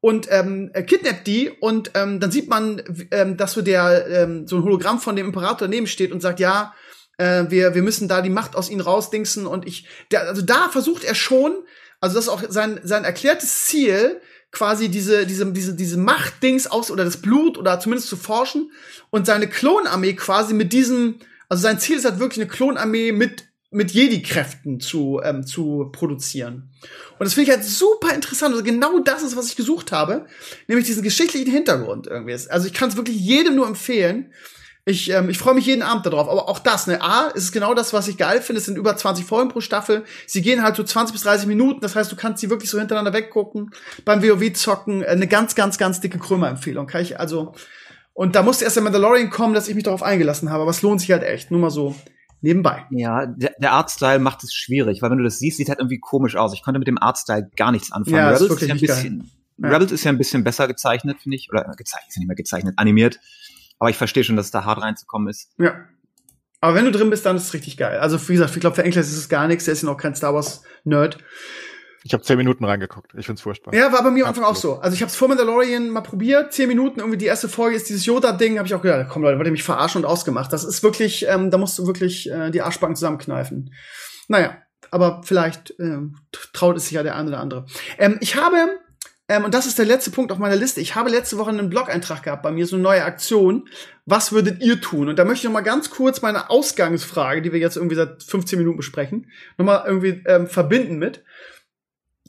und ähm, kidnappt die und ähm, dann sieht man, ähm, dass so der ähm, so ein Hologramm von dem Imperator daneben steht und sagt, ja, äh, wir wir müssen da die Macht aus ihnen rausdingsen und ich, der, also da versucht er schon, also das ist auch sein sein erklärtes Ziel, quasi diese diese diese diese Machtdings aus oder das Blut oder zumindest zu forschen und seine Klonarmee quasi mit diesem, also sein Ziel ist halt wirklich eine Klonarmee mit mit Jedi-Kräften zu, ähm, zu produzieren. Und das finde ich halt super interessant. Also genau das ist, was ich gesucht habe, nämlich diesen geschichtlichen Hintergrund irgendwie. Also ich kann es wirklich jedem nur empfehlen. Ich, ähm, ich freue mich jeden Abend darauf. Aber auch das, ne, A, ist es genau das, was ich geil finde. Es sind über 20 Folgen pro Staffel. Sie gehen halt so 20 bis 30 Minuten. Das heißt, du kannst sie wirklich so hintereinander weggucken. Beim WoW zocken. Äh, eine ganz, ganz, ganz dicke Krömer-Empfehlung. Kann ich also, und da musste erst der Mandalorian kommen, dass ich mich darauf eingelassen habe. Aber es lohnt sich halt echt. Nur mal so nebenbei. Ja, der, der Artstyle macht es schwierig, weil wenn du das siehst, sieht halt irgendwie komisch aus. Ich konnte mit dem Artstyle gar nichts anfangen. Ja, Rebels ist, ist ja ein bisschen, ja. Rebels ist ja ein bisschen besser gezeichnet, finde ich. Oder gezeichnet, ist ja nicht mehr gezeichnet, animiert. Aber ich verstehe schon, dass da hart reinzukommen ist. Ja. Aber wenn du drin bist, dann ist es richtig geil. Also, wie gesagt, ich glaube, für Enkles ist es gar nichts. Der ist ja noch kein Star Wars-Nerd. Ich habe zehn Minuten reingeguckt. Ich find's furchtbar. Ja, war bei mir am Anfang auch so. Also ich habe es vor Mandalorian mal probiert, zehn Minuten, irgendwie die erste Folge ist dieses Yoda-Ding, habe ich auch gedacht, komm Leute, wollt ihr mich verarschen und ausgemacht. Das ist wirklich, ähm, da musst du wirklich äh, die Arschbacken zusammenkneifen. Naja, aber vielleicht äh, traut es sich ja der eine oder andere. Ähm, ich habe, ähm, und das ist der letzte Punkt auf meiner Liste, ich habe letzte Woche einen Blog-Eintrag gehabt bei mir, so eine neue Aktion. Was würdet ihr tun? Und da möchte ich noch mal ganz kurz meine Ausgangsfrage, die wir jetzt irgendwie seit 15 Minuten besprechen, noch mal irgendwie ähm, verbinden mit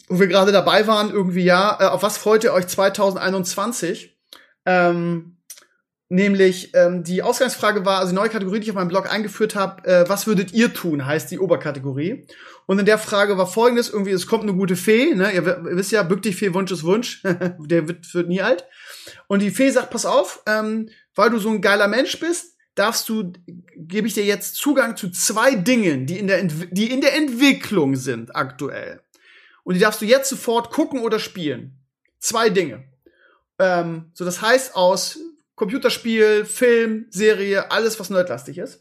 wo wir gerade dabei waren, irgendwie ja, äh, auf was freut ihr euch 2021? Ähm, nämlich ähm, die Ausgangsfrage war, also die neue Kategorie, die ich auf meinem Blog eingeführt habe, äh, was würdet ihr tun, heißt die Oberkategorie. Und in der Frage war folgendes, irgendwie, es kommt eine gute Fee, ne? ihr, ihr wisst ja, bück dich Fee, Wunsch ist Wunsch, der wird, wird nie alt. Und die Fee sagt, pass auf, ähm, weil du so ein geiler Mensch bist, darfst du, gebe ich dir jetzt Zugang zu zwei Dingen, die in der, die in der Entwicklung sind aktuell. Und die darfst du jetzt sofort gucken oder spielen. Zwei Dinge. Ähm, so, das heißt aus Computerspiel, Film, Serie, alles, was nerdlastig ist.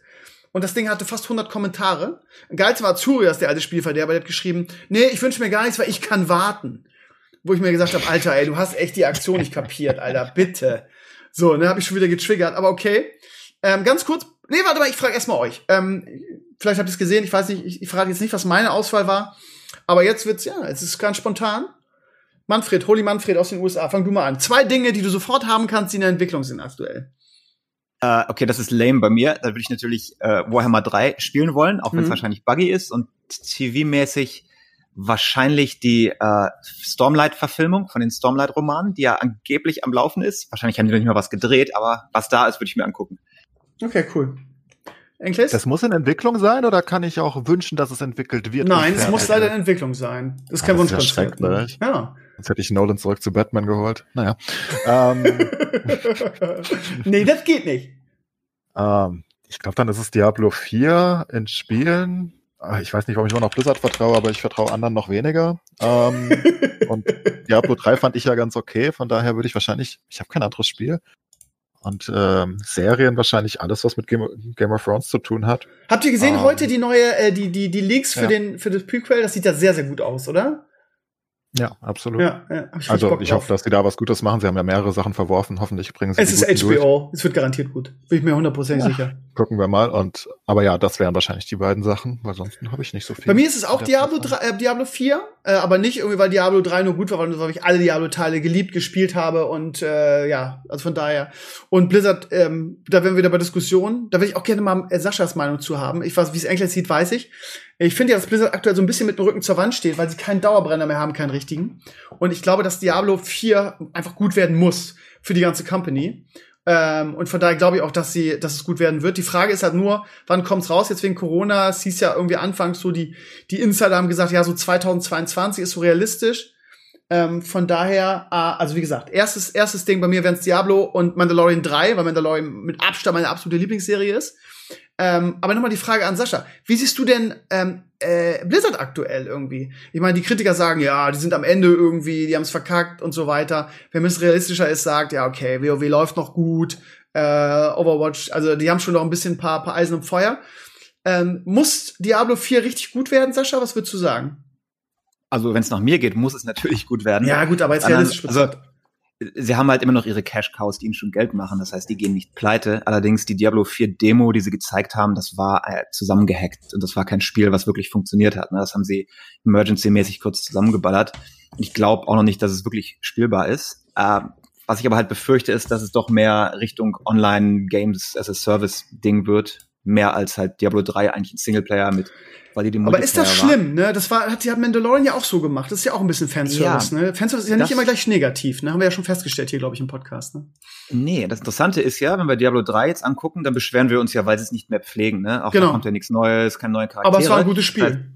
Und das Ding hatte fast 100 Kommentare. Geilste war Zurias, der alte Spielverderber, der hat geschrieben, nee, ich wünsche mir gar nichts, weil ich kann warten. Wo ich mir gesagt habe, Alter, ey, du hast echt die Aktion nicht kapiert, Alter, bitte. So, ne, habe ich schon wieder getriggert, aber okay. Ähm, ganz kurz, nee, warte mal, ich frage erstmal euch. Ähm, vielleicht habt ihr es gesehen, ich weiß nicht, ich, ich frage jetzt nicht, was meine Auswahl war. Aber jetzt wird's, ja, es ist ganz spontan. Manfred, Holy Manfred aus den USA, fang du mal an. Zwei Dinge, die du sofort haben kannst, die in der Entwicklung sind aktuell. Uh, okay, das ist lame bei mir. Da würde ich natürlich äh, Warhammer 3 spielen wollen, auch wenn es mhm. wahrscheinlich buggy ist und TV-mäßig wahrscheinlich die äh, Stormlight-Verfilmung von den Stormlight-Romanen, die ja angeblich am Laufen ist. Wahrscheinlich haben die noch nicht mal was gedreht, aber was da ist, würde ich mir angucken. Okay, cool. Enkles? Das muss in Entwicklung sein oder kann ich auch wünschen, dass es entwickelt wird? Nein, es muss leider in Entwicklung sein. Das ist kein ah, Wunschkonzert. Ja, ja. Jetzt hätte ich Nolan zurück zu Batman geholt. Naja. ähm. nee, das geht nicht. Ähm, ich glaube, dann ist es Diablo 4 in Spielen. Ah, ich weiß nicht, warum ich immer noch Blizzard vertraue, aber ich vertraue anderen noch weniger. Ähm, und Diablo 3 fand ich ja ganz okay, von daher würde ich wahrscheinlich, ich habe kein anderes Spiel, und ähm, Serien wahrscheinlich alles, was mit Game, Game of Thrones zu tun hat. Habt ihr gesehen ähm, heute die neue, äh, die, die, die Leaks für ja. den, für das Prequel? Das sieht ja sehr, sehr gut aus, oder? Ja, absolut. Ja, ja, ich also ich hoffe, dass die da was Gutes machen. Sie haben ja mehrere Sachen verworfen. Hoffentlich bringen sie Es ist HBO. Durch. Es wird garantiert gut. Bin ich mir hundertprozentig ja, sicher. Gucken wir mal. Und aber ja, das wären wahrscheinlich die beiden Sachen, weil sonst habe ich nicht so viel. Bei mir ist es auch Diablo 3, äh, Diablo 4, äh, aber nicht irgendwie, weil Diablo 3 nur gut war, weil ich alle Diablo-Teile geliebt gespielt habe und äh, ja, also von daher. Und Blizzard, ähm, da werden wir wieder bei Diskussionen. Da will ich auch gerne mal äh, Saschas Meinung zu haben. Ich weiß, wie es Enkler sieht, weiß ich. Ich finde ja, dass Blizzard aktuell so ein bisschen mit dem Rücken zur Wand steht, weil sie keinen Dauerbrenner mehr haben, keinen richtigen. Und ich glaube, dass Diablo 4 einfach gut werden muss für die ganze Company. Ähm, und von daher glaube ich auch, dass sie, dass es gut werden wird. Die Frage ist halt nur, wann kommt's raus? Jetzt wegen Corona, es hieß ja irgendwie anfangs so, die, die Insider haben gesagt, ja, so 2022 ist so realistisch. Ähm, von daher, äh, also wie gesagt, erstes, erstes Ding bei mir wären's Diablo und Mandalorian 3, weil Mandalorian mit Abstand meine absolute Lieblingsserie ist. Ähm, aber nochmal die Frage an Sascha. Wie siehst du denn ähm, äh, Blizzard aktuell irgendwie? Ich meine, die Kritiker sagen, ja, die sind am Ende irgendwie, die haben es verkackt und so weiter. Wenn es realistischer ist, sagt, ja, okay, WoW läuft noch gut, äh, Overwatch, also die haben schon noch ein bisschen ein paar, paar Eisen im Feuer. Ähm, muss Diablo 4 richtig gut werden, Sascha? Was würdest du sagen? Also, wenn es nach mir geht, muss es natürlich gut werden. Ja, gut, aber jetzt realistisch also, sie haben halt immer noch ihre Cash-Cows, die ihnen schon Geld machen. Das heißt, die gehen nicht pleite. Allerdings die Diablo 4 Demo, die sie gezeigt haben, das war äh, zusammengehackt. Und das war kein Spiel, was wirklich funktioniert hat. Ne? Das haben sie emergency-mäßig kurz zusammengeballert. Ich glaube auch noch nicht, dass es wirklich spielbar ist. Äh, was ich aber halt befürchte, ist, dass es doch mehr Richtung Online-Games as a Service-Ding wird mehr als halt Diablo 3 eigentlich ein Singleplayer mit weil die den Aber ist das schlimm, ne? Das war, hat, hat Mandalorian ja auch so gemacht. Das ist ja auch ein bisschen Fanservice, ja, ne? Fanservice ist ja nicht immer gleich negativ, ne? Haben wir ja schon festgestellt hier, glaube ich, im Podcast, ne? Nee, das Interessante ist ja, wenn wir Diablo 3 jetzt angucken, dann beschweren wir uns ja, weil sie es nicht mehr pflegen, ne? Auch genau. da kommt ja nichts Neues, kein neuer Charakter. Aber es war ein gutes Spiel.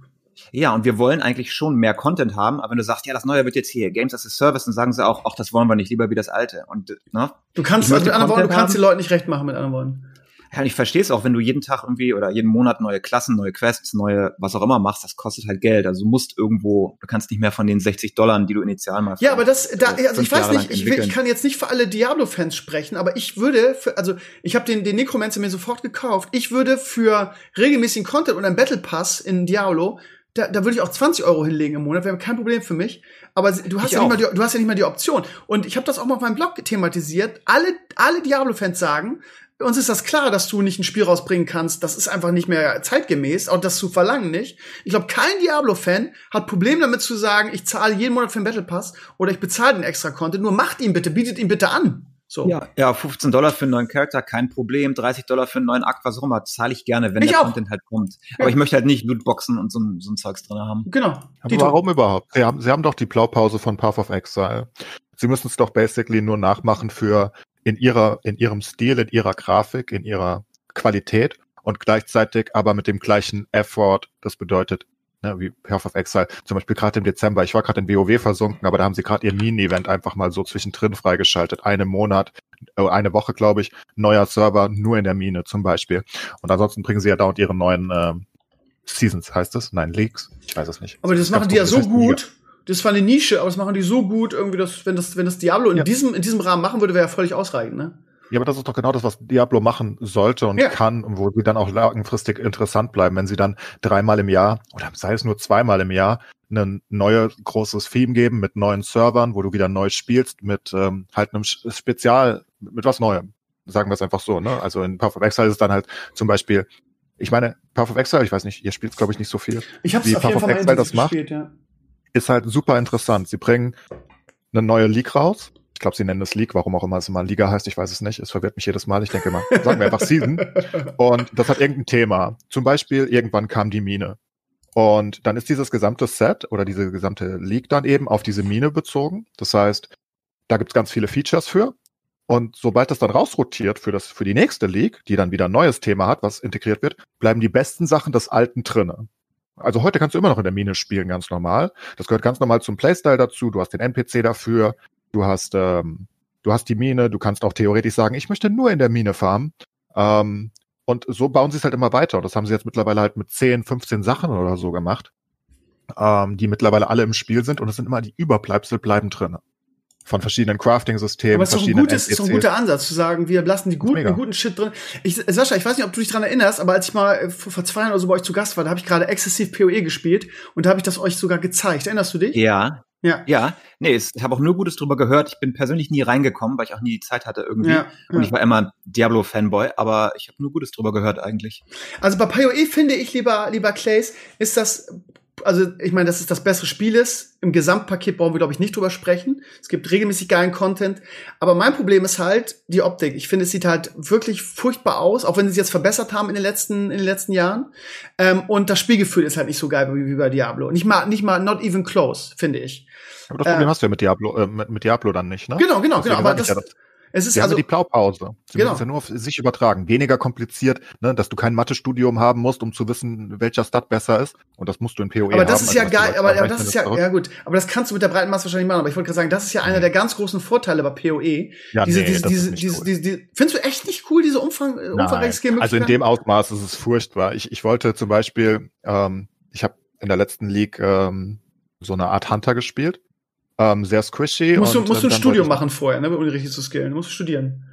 Ja, und wir wollen eigentlich schon mehr Content haben, aber wenn du sagst, ja, das Neue wird jetzt hier, Games as a Service, dann sagen sie auch, ach, das wollen wir nicht, lieber wie das Alte. Und, ne? Du kannst, also mit anderen Worten, du kannst die Leuten nicht recht machen mit anderen Worten. Ja, ich verstehe es auch, wenn du jeden Tag irgendwie oder jeden Monat neue Klassen, neue Quests, neue, was auch immer machst, das kostet halt Geld. Also du musst irgendwo, du kannst nicht mehr von den 60 Dollar, die du initial mal Ja, aber das, da, also ich weiß nicht, ich, will, ich kann jetzt nicht für alle Diablo-Fans sprechen, aber ich würde, für, also ich habe den, den Necromancer mir sofort gekauft. Ich würde für regelmäßigen Content und einen Battle Pass in Diablo da, da würde ich auch 20 Euro hinlegen im Monat, wäre kein Problem für mich. Aber du hast, ja nicht mal die, du hast ja nicht mal die Option. Und ich habe das auch mal auf meinem Blog thematisiert. Alle, alle Diablo-Fans sagen, uns ist das klar, dass du nicht ein Spiel rausbringen kannst. Das ist einfach nicht mehr zeitgemäß, auch das zu verlangen nicht. Ich glaube, kein Diablo-Fan hat Problem damit zu sagen, ich zahle jeden Monat für den Battle Pass oder ich bezahle den extra Content. Nur macht ihn bitte, bietet ihn bitte an. So. Ja, ja, 15 Dollar für einen neuen Charakter, kein Problem. 30 Dollar für einen neuen Akt, was auch immer, zahle ich gerne, wenn ich der auch. Content halt kommt. Aber ich möchte halt nicht Lootboxen und so, so ein Zeugs drin haben. Genau. Aber warum überhaupt? Sie haben, Sie haben doch die Blaupause von Path of Exile. Sie müssen es doch basically nur nachmachen für in ihrer, in ihrem Stil, in ihrer Grafik, in ihrer Qualität und gleichzeitig aber mit dem gleichen Effort. Das bedeutet, ne, wie Path of Exile, zum Beispiel gerade im Dezember, ich war gerade in WoW versunken, aber da haben sie gerade ihr Mini-Event einfach mal so zwischendrin freigeschaltet. Einen Monat, äh, eine Woche, glaube ich, neuer Server nur in der Mine zum Beispiel. Und ansonsten bringen sie ja dauernd ihre neuen äh, Seasons, heißt es? Nein, Leaks? Ich weiß es nicht. Aber das machen die ja so gut das war eine Nische, aber das machen die so gut, irgendwie, dass, wenn das, wenn das Diablo in diesem, in diesem Rahmen machen würde, wäre ja völlig ausreichend, ne? Ja, aber das ist doch genau das, was Diablo machen sollte und ja. kann und wo sie dann auch langfristig interessant bleiben, wenn sie dann dreimal im Jahr oder sei es nur zweimal im Jahr ein neues großes Theme geben mit neuen Servern, wo du wieder neu spielst, mit ähm, halt einem Spezial, mit was Neuem. Sagen wir es einfach so, ne? Also in Path of Exile ist es dann halt zum Beispiel, ich meine, Path of Exile, ich weiß nicht, ihr spielt glaube ich nicht so viel. Ich hab's wie auf jeden Fall Exile das macht. Gespielt, ja ist halt super interessant. Sie bringen eine neue League raus. Ich glaube, sie nennen es League, warum auch immer es immer Liga heißt, ich weiß es nicht. Es verwirrt mich jedes Mal. Ich denke immer, sagen wir einfach Season. Und das hat irgendein Thema. Zum Beispiel, irgendwann kam die Mine. Und dann ist dieses gesamte Set oder diese gesamte League dann eben auf diese Mine bezogen. Das heißt, da gibt's ganz viele Features für. Und sobald das dann rausrotiert für das, für die nächste League, die dann wieder ein neues Thema hat, was integriert wird, bleiben die besten Sachen des Alten drinne. Also heute kannst du immer noch in der Mine spielen, ganz normal. Das gehört ganz normal zum Playstyle dazu. Du hast den NPC dafür, du hast, ähm, du hast die Mine, du kannst auch theoretisch sagen, ich möchte nur in der Mine farmen. Ähm, und so bauen sie es halt immer weiter. Und das haben sie jetzt mittlerweile halt mit 10, 15 Sachen oder so gemacht, ähm, die mittlerweile alle im Spiel sind und es sind immer die Überbleibsel bleiben drinne von verschiedenen Crafting-Systemen. Aber es ist gutes, ist ein guter Ansatz, zu sagen, wir lassen die guten, den guten Shit drin. Ich, Sascha, ich weiß nicht, ob du dich dran erinnerst, aber als ich mal äh, vor, vor zwei Jahren oder so bei euch zu Gast war, da habe ich gerade exzessiv PoE gespielt und da habe ich das euch sogar gezeigt. Erinnerst du dich? Ja. Ja. Ja. Nee, ich habe auch nur Gutes drüber gehört. Ich bin persönlich nie reingekommen, weil ich auch nie die Zeit hatte irgendwie. Ja, und ja. ich war immer Diablo-Fanboy, aber ich habe nur Gutes drüber gehört eigentlich. Also bei PoE finde ich, lieber, lieber Clays, ist das also ich meine, dass es das bessere Spiel ist. Im Gesamtpaket brauchen wir, glaube ich, nicht drüber sprechen. Es gibt regelmäßig geilen Content. Aber mein Problem ist halt die Optik. Ich finde, es sieht halt wirklich furchtbar aus, auch wenn sie es jetzt verbessert haben in den letzten, in den letzten Jahren. Ähm, und das Spielgefühl ist halt nicht so geil wie, bei Diablo. Nicht mal, nicht mal not even close, finde ich. Aber das Problem äh, hast du ja mit Diablo, äh, mit, mit Diablo dann nicht, ne? Genau, genau, genau. Aber das, ja, das es ist Sie also die Blaupause. Sie genau. müssen es ja nur auf sich übertragen. Weniger kompliziert, ne, dass du kein Mathestudium haben musst, um zu wissen, welcher Stat besser ist. Und das musst du in PoE haben. Aber das ist ja also, geil, aber, aber das ist ja, ja gut. Aber das kannst du mit der breiten Masse wahrscheinlich machen. Aber ich wollte gerade sagen, das ist ja einer der ganz großen Vorteile bei PoE. Ja, diese, nee, diese, diese, diese, cool. diese, diese, findest du echt nicht cool, diese Umfang, umfangreiche Skill Also in dem Ausmaß ist es furchtbar. Ich, ich wollte zum Beispiel, ähm, ich habe in der letzten League ähm, so eine Art Hunter gespielt. Ähm, sehr squishy. Musst du, musst du ein Studium machen vorher, ne, um richtig zu skillen. Du musst studieren.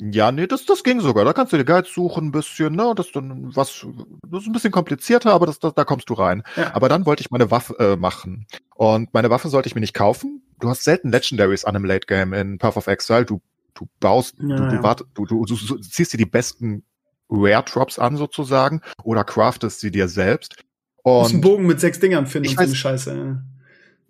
Ja, nee, das, das ging sogar. Da kannst du dir Guides suchen ein bisschen, ne? Das, dann was, das ist ein bisschen komplizierter, aber das, das, da kommst du rein. Ja. Aber dann wollte ich meine Waffe äh, machen. Und meine Waffe sollte ich mir nicht kaufen. Du hast selten Legendaries an einem Late Game in Path of Exile. Du, du baust, ja, du, du, wart, du, du, du, du ziehst dir die besten Rare Drops an sozusagen oder craftest sie dir selbst. Und du musst einen Bogen mit sechs Dingern finden und so eine Scheiße.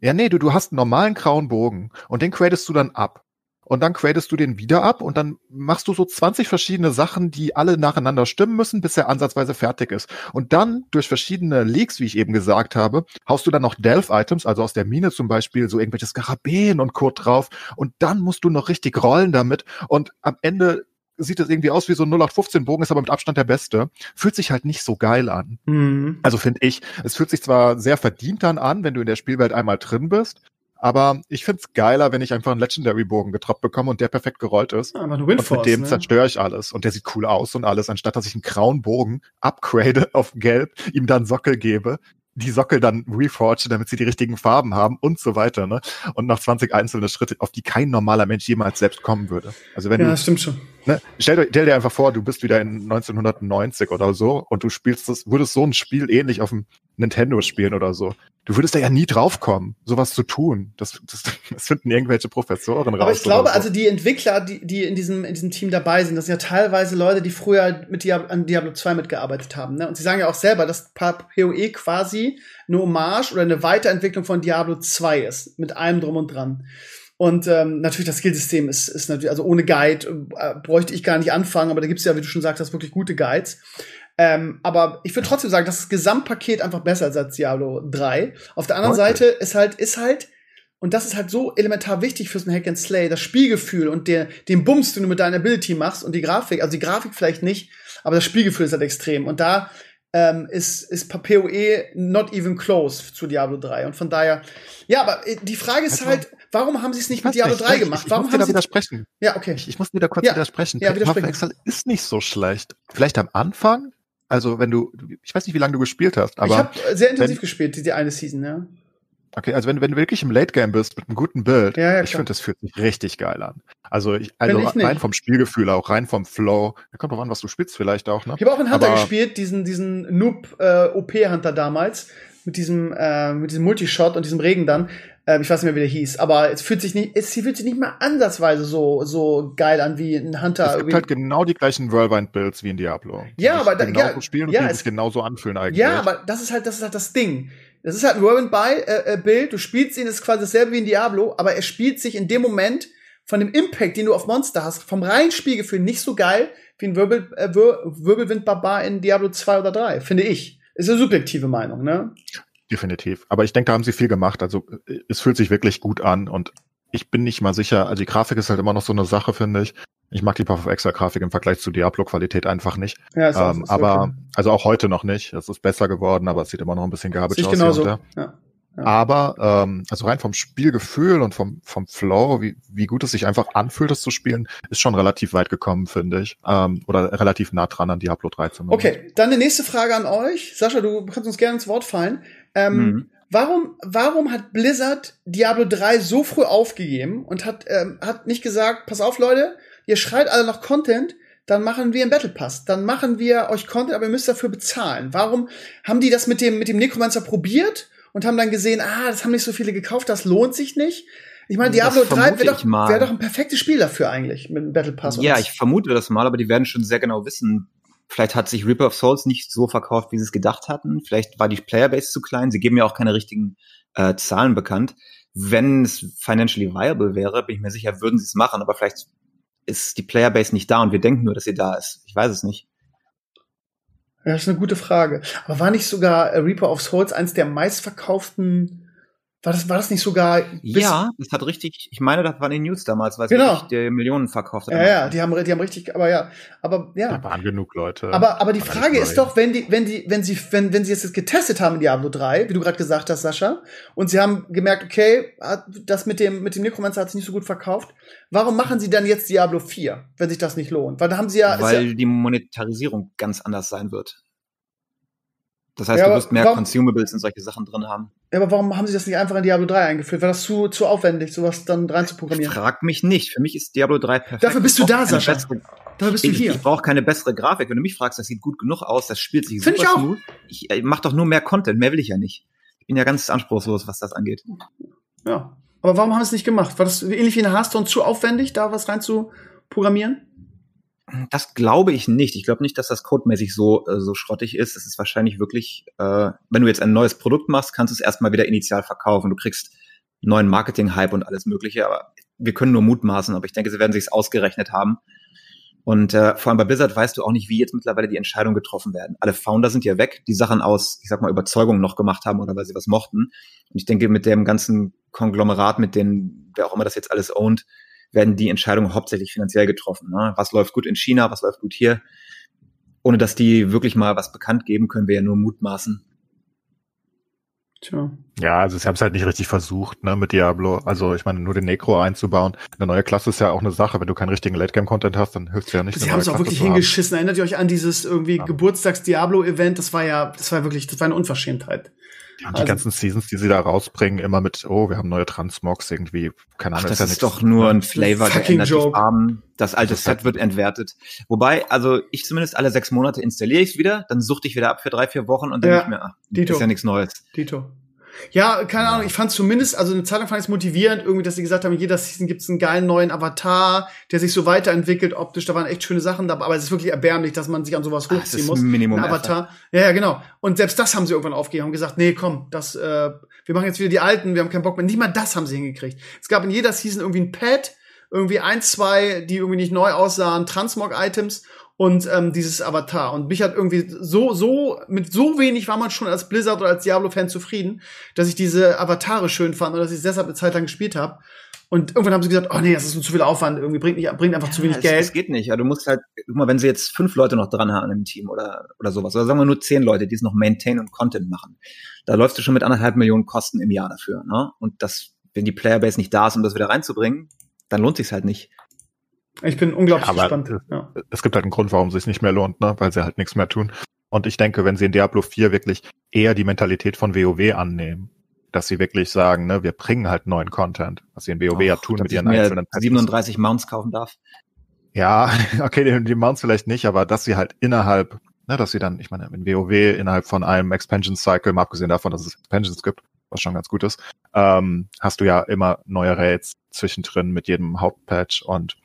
Ja, nee, du, du hast einen normalen grauen Bogen und den cradest du dann ab. und dann gradest du den wieder ab und dann machst du so 20 verschiedene Sachen, die alle nacheinander stimmen müssen, bis er ansatzweise fertig ist. Und dann durch verschiedene Leaks, wie ich eben gesagt habe, haust du dann noch Delve-Items, also aus der Mine zum Beispiel, so irgendwelche Skarabäen und Code drauf und dann musst du noch richtig rollen damit und am Ende sieht es irgendwie aus wie so ein 0815-Bogen, ist aber mit Abstand der beste. Fühlt sich halt nicht so geil an. Mhm. Also finde ich, es fühlt sich zwar sehr verdient dann an, wenn du in der Spielwelt einmal drin bist, aber ich find's geiler, wenn ich einfach einen Legendary-Bogen getroppt bekomme und der perfekt gerollt ist. Aber du und mit dem ne? zerstöre ich alles. Und der sieht cool aus und alles, anstatt dass ich einen grauen Bogen upgrade auf gelb, ihm dann Sockel gebe, die Sockel dann reforge, damit sie die richtigen Farben haben und so weiter. Ne? Und noch 20 einzelne Schritte, auf die kein normaler Mensch jemals selbst kommen würde. Also wenn ja, du, stimmt schon. Ne, stell, stell, dir einfach vor, du bist wieder in 1990 oder so und du spielst das, würdest so ein Spiel ähnlich auf dem Nintendo spielen oder so. Du würdest da ja nie draufkommen, sowas zu tun. Das, das, das finden irgendwelche Professoren raus. Aber ich glaube, so. also die Entwickler, die, die in diesem, in diesem Team dabei sind, das sind ja teilweise Leute, die früher mit Diablo, an Diablo 2 mitgearbeitet haben. Ne? Und sie sagen ja auch selber, dass PoE quasi eine Hommage oder eine Weiterentwicklung von Diablo 2 ist. Mit allem drum und dran. Und ähm, natürlich das Skillsystem ist, ist natürlich, also ohne Guide äh, bräuchte ich gar nicht anfangen, aber da gibt's ja, wie du schon sagst, wirklich gute Guides. Ähm, aber ich würde trotzdem sagen, dass das Gesamtpaket einfach besser ist als Diablo 3. Auf der anderen okay. Seite ist halt, ist halt, und das ist halt so elementar wichtig fürs Hack and Slay, das Spielgefühl und der, den Bums, den du mit deiner Ability machst und die Grafik, also die Grafik vielleicht nicht, aber das Spielgefühl ist halt extrem. Und da ähm, ist, ist PoE not even close zu Diablo 3. Und von daher, ja, aber äh, die Frage ist halt, warum haben sie es nicht mit Diablo nicht, 3 gemacht? Ich, ich warum muss haben sie widersprechen. Ja, okay. Ich, ich muss wieder kurz ja. widersprechen. Ja, widersprechen. Excel ist nicht so schlecht. Vielleicht am Anfang, also wenn du, ich weiß nicht, wie lange du gespielt hast, aber. Ich habe sehr intensiv wenn, gespielt, die, die eine Season, ja. Okay, also wenn, wenn du wirklich im Late Game bist mit einem guten Bild, ja, ja, ich finde, das fühlt sich richtig geil an. Also ich, also ich rein vom Spielgefühl auch, rein vom Flow. Da kommt drauf an, was du spielst vielleicht auch, ne? Ich habe auch einen Hunter Aber gespielt, diesen, diesen Noob äh, OP-Hunter damals, mit diesem, äh, mit diesem Multishot und diesem Regen dann. Äh, ich weiß nicht mehr, wie der hieß, aber es fühlt sich nicht, es fühlt sich nicht mal ansatzweise so, so geil an wie ein Hunter. Es gibt halt genau die gleichen Whirlwind-Builds wie in Diablo. Ja, aber genau ja, so spielen und ja, die sich genauso anfühlen eigentlich. Ja, aber das ist halt, das ist halt das Ding. Das ist halt ein Whirlwind by äh, äh. Du spielst ihn, ist quasi dasselbe wie in Diablo, aber er spielt sich in dem Moment von dem Impact, den du auf Monster hast, vom reinen Spielgefühl nicht so geil wie ein Wirbel, äh, Wir Wirbelwind Barbar in Diablo 2 oder 3, finde ich. Ist eine subjektive Meinung, ne? Definitiv. Aber ich denke, da haben sie viel gemacht. Also es fühlt sich wirklich gut an und ich bin nicht mal sicher. Also die Grafik ist halt immer noch so eine Sache, finde ich. Ich mag die Path of Exile Grafik im Vergleich zu Diablo Qualität einfach nicht. Ja, ist auch, ähm, ist aber okay. also auch heute noch nicht. Es ist besser geworden, aber es sieht immer noch ein bisschen garbage aus. Genauso. Ja. Ja. Aber ähm, also rein vom Spielgefühl und vom vom Flow, wie wie gut es sich einfach anfühlt, das zu spielen, ist schon relativ weit gekommen, finde ich. Ähm, oder relativ nah dran an Diablo 3 zumindest. Okay, dann die nächste Frage an euch. Sascha, du kannst uns gerne ins Wort fallen. Ähm, mhm. Warum, warum hat Blizzard Diablo 3 so früh aufgegeben und hat, ähm, hat nicht gesagt, pass auf, Leute, ihr schreit alle noch Content, dann machen wir einen Battle Pass. Dann machen wir euch Content, aber ihr müsst dafür bezahlen. Warum haben die das mit dem, mit dem Necromancer probiert und haben dann gesehen, ah, das haben nicht so viele gekauft, das lohnt sich nicht? Ich meine, Diablo 3 wäre doch, wär doch ein perfektes Spiel dafür eigentlich, mit einem Battle Pass. Ja, ich vermute das mal, aber die werden schon sehr genau wissen, Vielleicht hat sich Reaper of Souls nicht so verkauft, wie sie es gedacht hatten. Vielleicht war die Playerbase zu klein. Sie geben ja auch keine richtigen äh, Zahlen bekannt. Wenn es financially viable wäre, bin ich mir sicher, würden sie es machen. Aber vielleicht ist die Playerbase nicht da und wir denken nur, dass sie da ist. Ich weiß es nicht. Ja, das ist eine gute Frage. Aber war nicht sogar Reaper of Souls eins der meistverkauften war das, war das nicht sogar? ja, das hat richtig, ich meine, das war in den News damals, weil es genau. die Millionen verkauft hat. Ja, ja, die haben, die haben richtig, aber ja, aber ja. Da waren genug Leute. Aber, aber die Frage ist doch, wenn die, wenn die, wenn sie, wenn, wenn sie jetzt getestet haben in Diablo 3, wie du gerade gesagt hast, Sascha, und sie haben gemerkt, okay, das mit dem, mit dem Necromancer hat sich nicht so gut verkauft, warum machen sie dann jetzt Diablo 4, wenn sich das nicht lohnt? Weil da haben sie ja. Weil ja, die Monetarisierung ganz anders sein wird. Das heißt, ja, du wirst mehr warum, Consumables in solche Sachen drin haben. Ja, aber warum haben sie das nicht einfach in Diablo 3 eingeführt? War das zu, zu aufwendig, sowas dann rein zu programmieren? Frag mich nicht. Für mich ist Diablo 3 perfekt. Dafür bist du da, Sascha. Bessere, Dafür bist du hier. Ich, ich brauche keine bessere Grafik. Wenn du mich fragst, das sieht gut genug aus, das spielt sich Find super ich auch. smooth. Ich, ich mach doch nur mehr Content, mehr will ich ja nicht. Ich bin ja ganz anspruchslos, was das angeht. Ja. Aber warum haben sie es nicht gemacht? War das ähnlich wie in Hearthstone zu aufwendig, da was rein zu programmieren? Das glaube ich nicht. Ich glaube nicht, dass das codemäßig so, äh, so schrottig ist. Es ist wahrscheinlich wirklich, äh, wenn du jetzt ein neues Produkt machst, kannst du es erstmal wieder initial verkaufen. Du kriegst neuen Marketing-Hype und alles Mögliche, aber wir können nur mutmaßen, aber ich denke, sie werden sich's ausgerechnet haben. Und äh, vor allem bei Blizzard weißt du auch nicht, wie jetzt mittlerweile die Entscheidungen getroffen werden. Alle Founder sind ja weg, die Sachen aus, ich sag mal, Überzeugung noch gemacht haben oder weil sie was mochten. Und ich denke, mit dem ganzen Konglomerat, mit den, wer auch immer das jetzt alles ownt, werden die Entscheidungen hauptsächlich finanziell getroffen. Ne? Was läuft gut in China, was läuft gut hier? Ohne dass die wirklich mal was bekannt geben, können wir ja nur mutmaßen. Tja. Ja, also sie haben es halt nicht richtig versucht, ne, mit Diablo. Also ich meine, nur den Necro einzubauen. Eine neue Klasse ist ja auch eine Sache. Wenn du keinen richtigen Late-Game-Content hast, dann hilft es ja nicht. Sie haben es auch wirklich hingeschissen. Erinnert ihr euch an dieses irgendwie ja. Geburtstags-Diablo-Event? Das war ja, das war wirklich, das war eine Unverschämtheit. Ja, also, die ganzen Seasons, die sie da rausbringen, immer mit, oh, wir haben neue Transmogs irgendwie, keine Ahnung. Ach, das ist, ja ist doch nur ein Flavor, der ändert Joke. die Farben, das alte das Set wird entwertet. Wobei, also ich zumindest alle sechs Monate installiere ich es wieder, dann suchte ich wieder ab für drei, vier Wochen und dann ja, nicht mehr, ach, Dito. ist ja nichts Neues. Dito. Ja, keine Ahnung, ich fand zumindest, also eine Zeit lang fand ich es motivierend, irgendwie, dass sie gesagt haben, in jeder Season gibt es einen geilen neuen Avatar, der sich so weiterentwickelt, optisch, da waren echt schöne Sachen dabei, aber es ist wirklich erbärmlich, dass man sich an sowas hochziehen muss. Minimum ein Avatar. Ja, ja, genau. Und selbst das haben sie irgendwann aufgegeben und gesagt, nee, komm, das, äh, wir machen jetzt wieder die alten, wir haben keinen Bock mehr. Nicht mal das haben sie hingekriegt. Es gab in jeder Season irgendwie ein Pad, irgendwie ein, zwei, die irgendwie nicht neu aussahen, Transmog-Items und ähm, dieses Avatar. Und mich hat irgendwie so, so, mit so wenig war man schon als Blizzard oder als Diablo-Fan zufrieden, dass ich diese Avatare schön fand und dass ich es deshalb eine Zeit lang gespielt habe. Und irgendwann haben sie gesagt, oh nee, das ist zu viel Aufwand, irgendwie bringt, nicht, bringt einfach ja, zu wenig es, Geld. Das geht nicht. Ja, du musst halt, guck mal, wenn sie jetzt fünf Leute noch dran haben im Team oder, oder sowas, oder sagen wir nur zehn Leute, die es noch maintain und Content machen, da läufst du schon mit anderthalb Millionen Kosten im Jahr dafür. Ne? Und das, wenn die Playerbase nicht da ist, um das wieder reinzubringen, dann lohnt sich's halt nicht. Ich bin unglaublich ja, gespannt. Ja. Es gibt halt einen Grund, warum es sich nicht mehr lohnt, ne? weil sie halt nichts mehr tun. Und ich denke, wenn sie in Diablo 4 wirklich eher die Mentalität von WoW annehmen, dass sie wirklich sagen, ne, wir bringen halt neuen Content, was sie in WoW Och, ja tun mit ihren einzelnen 37 Mounts kaufen darf. Ja, okay, die, die Mounts vielleicht nicht, aber dass sie halt innerhalb, ne, dass sie dann, ich meine, in WoW innerhalb von einem Expansion Cycle, mal abgesehen davon, dass es Expansions gibt, was schon ganz gut ist, ähm, hast du ja immer neue Raids zwischendrin mit jedem Hauptpatch und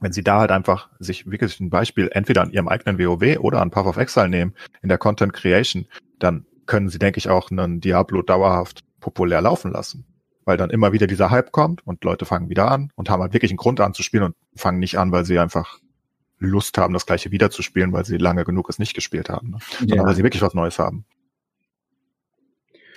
wenn sie da halt einfach sich wirklich ein Beispiel entweder an ihrem eigenen WoW oder an Path of Exile nehmen in der Content Creation, dann können sie, denke ich, auch einen Diablo dauerhaft populär laufen lassen. Weil dann immer wieder dieser Hype kommt und Leute fangen wieder an und haben halt wirklich einen Grund anzuspielen und fangen nicht an, weil sie einfach Lust haben, das gleiche wieder zu spielen, weil sie lange genug es nicht gespielt haben, ne? sondern weil sie wirklich was Neues haben.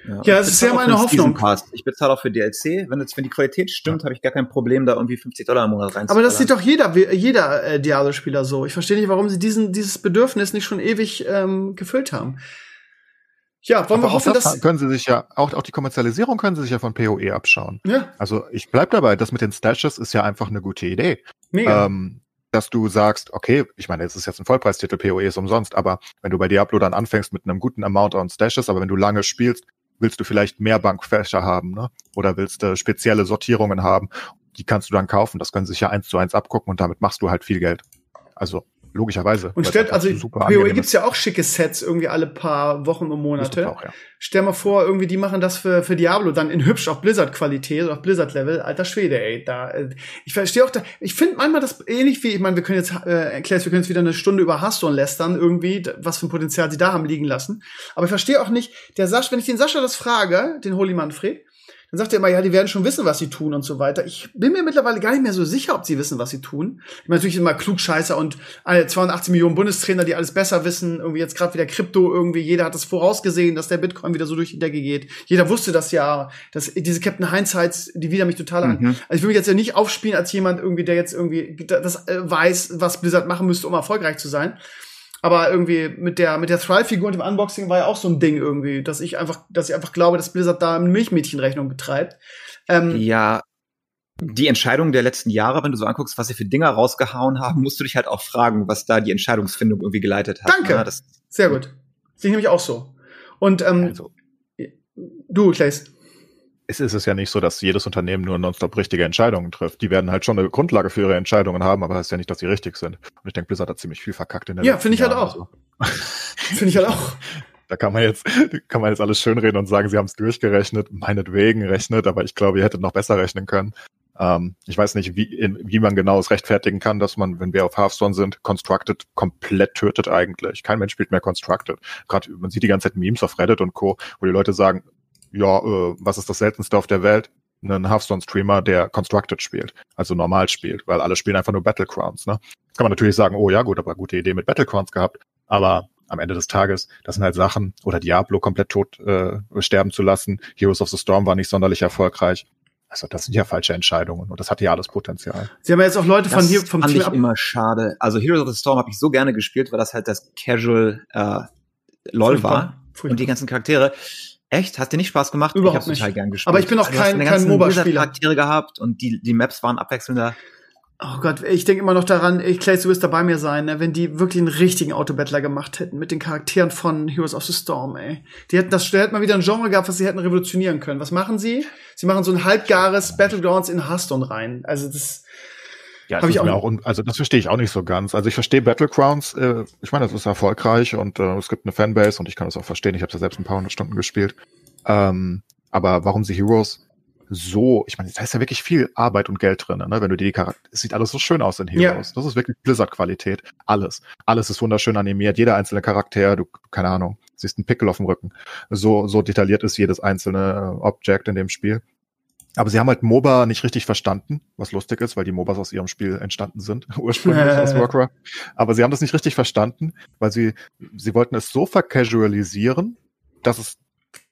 Ja, ja das ist ja meine Hoffnung. Pass. Ich bezahle auch für DLC. Wenn, jetzt, wenn die Qualität stimmt, ja. habe ich gar kein Problem, da irgendwie 50 Dollar im Monat rein Aber das sieht doch jeder, jeder äh, Diablo-Spieler so. Ich verstehe nicht, warum sie diesen, dieses Bedürfnis nicht schon ewig ähm, gefüllt haben. Ja, wollen Aber wir hoffen, das dass können sie sich ja auch auch die Kommerzialisierung können sie sich ja von PoE abschauen. Ja. Also ich bleib dabei, das mit den Stashes ist ja einfach eine gute Idee. Mega. Ähm, dass du sagst, okay, ich meine, es ist jetzt ein Vollpreistitel, PoE ist umsonst, aber wenn du bei Diablo dann anfängst mit einem guten Amount an Stashes, aber wenn du lange spielst, willst du vielleicht mehr Bankfächer haben, ne? Oder willst du spezielle Sortierungen haben? Die kannst du dann kaufen. Das können sich ja eins zu eins abgucken und damit machst du halt viel Geld. Also logischerweise. Und stellt, also PoE gibt's ja auch schicke Sets irgendwie alle paar Wochen und Monate. Auch, ja. Stell mal vor, irgendwie die machen das für, für Diablo dann in hübsch auf Blizzard-Qualität oder auf Blizzard-Level. Alter Schwede, ey. Da, äh, ich verstehe auch da, ich finde manchmal das ähnlich wie, ich meine, wir können jetzt, äh, erklärst, wir können jetzt wieder eine Stunde über Hearthstone lästern, irgendwie, was für ein Potenzial sie da haben liegen lassen. Aber ich verstehe auch nicht, der Sascha, wenn ich den Sascha das frage, den Holy Manfred, dann sagt er immer, ja, die werden schon wissen, was sie tun und so weiter. Ich bin mir mittlerweile gar nicht mehr so sicher, ob sie wissen, was sie tun. Ich meine, natürlich immer Klugscheißer und 280 Millionen Bundestrainer, die alles besser wissen. Irgendwie jetzt gerade wieder Krypto, irgendwie jeder hat das vorausgesehen, dass der Bitcoin wieder so durch die Decke geht. Jeder wusste das ja, dass diese Captain Hindsights, die wieder mich total an. Mhm. Also ich will mich jetzt ja nicht aufspielen als jemand irgendwie, der jetzt irgendwie das äh, weiß, was Blizzard machen müsste, um erfolgreich zu sein. Aber irgendwie mit der, mit der Thrive-Figur und dem Unboxing war ja auch so ein Ding irgendwie, dass ich einfach, dass ich einfach glaube, dass Blizzard da eine Milchmädchenrechnung betreibt. Ähm, ja, die Entscheidung der letzten Jahre, wenn du so anguckst, was sie für Dinger rausgehauen haben, musst du dich halt auch fragen, was da die Entscheidungsfindung irgendwie geleitet hat. Danke. Ja, das, Sehr gut. Sehe ich nämlich auch so. Und ähm, also. du, Claes es ist es ja nicht so, dass jedes Unternehmen nur nonstop richtige Entscheidungen trifft. Die werden halt schon eine Grundlage für ihre Entscheidungen haben, aber das ist ja nicht, dass sie richtig sind. Und ich denke, Blizzard hat ziemlich viel verkackt in der Ja, finde ich halt auch. Finde ich halt auch. Da kann man jetzt, kann man jetzt alles schönreden und sagen, sie haben es durchgerechnet, meinetwegen rechnet, aber ich glaube, ihr hättet noch besser rechnen können. Ähm, ich weiß nicht, wie, in, wie man genau es rechtfertigen kann, dass man, wenn wir auf Hearthstone sind, Constructed komplett tötet eigentlich. Kein Mensch spielt mehr Constructed. Gerade man sieht die ganze Zeit Memes auf Reddit und Co., wo die Leute sagen, ja, äh, was ist das seltenste auf der Welt? einen Hearthstone-Streamer, der Constructed spielt, also normal spielt, weil alle spielen einfach nur Battlegrounds. Ne? Kann man natürlich sagen, oh ja gut, aber gute Idee mit Battlegrounds gehabt, aber am Ende des Tages, das sind halt Sachen, oder Diablo komplett tot äh, sterben zu lassen, Heroes of the Storm war nicht sonderlich erfolgreich. Also das sind ja falsche Entscheidungen und das hat ja alles Potenzial. Sie haben ja jetzt auch Leute Das von hier vom fand Team ich ab- immer schade. Also Heroes of the Storm habe ich so gerne gespielt, weil das halt das Casual äh, LOL war. Furchtbar. Und die ganzen Charaktere. Echt? Hat dir nicht Spaß gemacht? Überhaupt ich hab's nicht. total gern gespielt. Aber ich bin auch hast kein- deine kein ganzen MOBA-Spieler. Blizzard-Charaktere gehabt und die, die Maps waren abwechselnder. Oh Gott, ich denke immer noch daran, ich Clay, du wirst dabei mir sein, ne, wenn die wirklich einen richtigen Autobattler gemacht hätten mit den Charakteren von Heroes of the Storm, ey. Die hätten das, da hätten mal wieder ein Genre gehabt, was sie hätten revolutionieren können. Was machen sie? Sie machen so ein halbgares Battlegrounds in Hearthstone rein. Also das, Ja, das ich auch auch, also das verstehe ich auch nicht so ganz. Also ich verstehe Battlegrounds, äh, ich meine, das ist erfolgreich und äh, es gibt eine Fanbase und ich kann das auch verstehen. Ich habe ja selbst ein paar hundert Stunden gespielt. Ähm, aber warum sie Heroes so, ich meine, da ist ja wirklich viel Arbeit und Geld drin, ne? Wenn du dir die Charakter, es sieht alles so schön aus in Ja. Heroes. Das ist wirklich Blizzard-Qualität. Alles. Alles ist wunderschön animiert. Jeder einzelne Charakter, du, keine Ahnung, siehst einen Pickel auf dem Rücken. So, so detailliert ist jedes einzelne äh, Object in dem Spiel. Aber sie haben halt MOBA nicht richtig verstanden, was lustig ist, weil die MOBAs aus ihrem Spiel entstanden sind, ursprünglich aus Warcraft. Aber sie haben das nicht richtig verstanden, weil sie, sie wollten es so vercasualisieren, dass es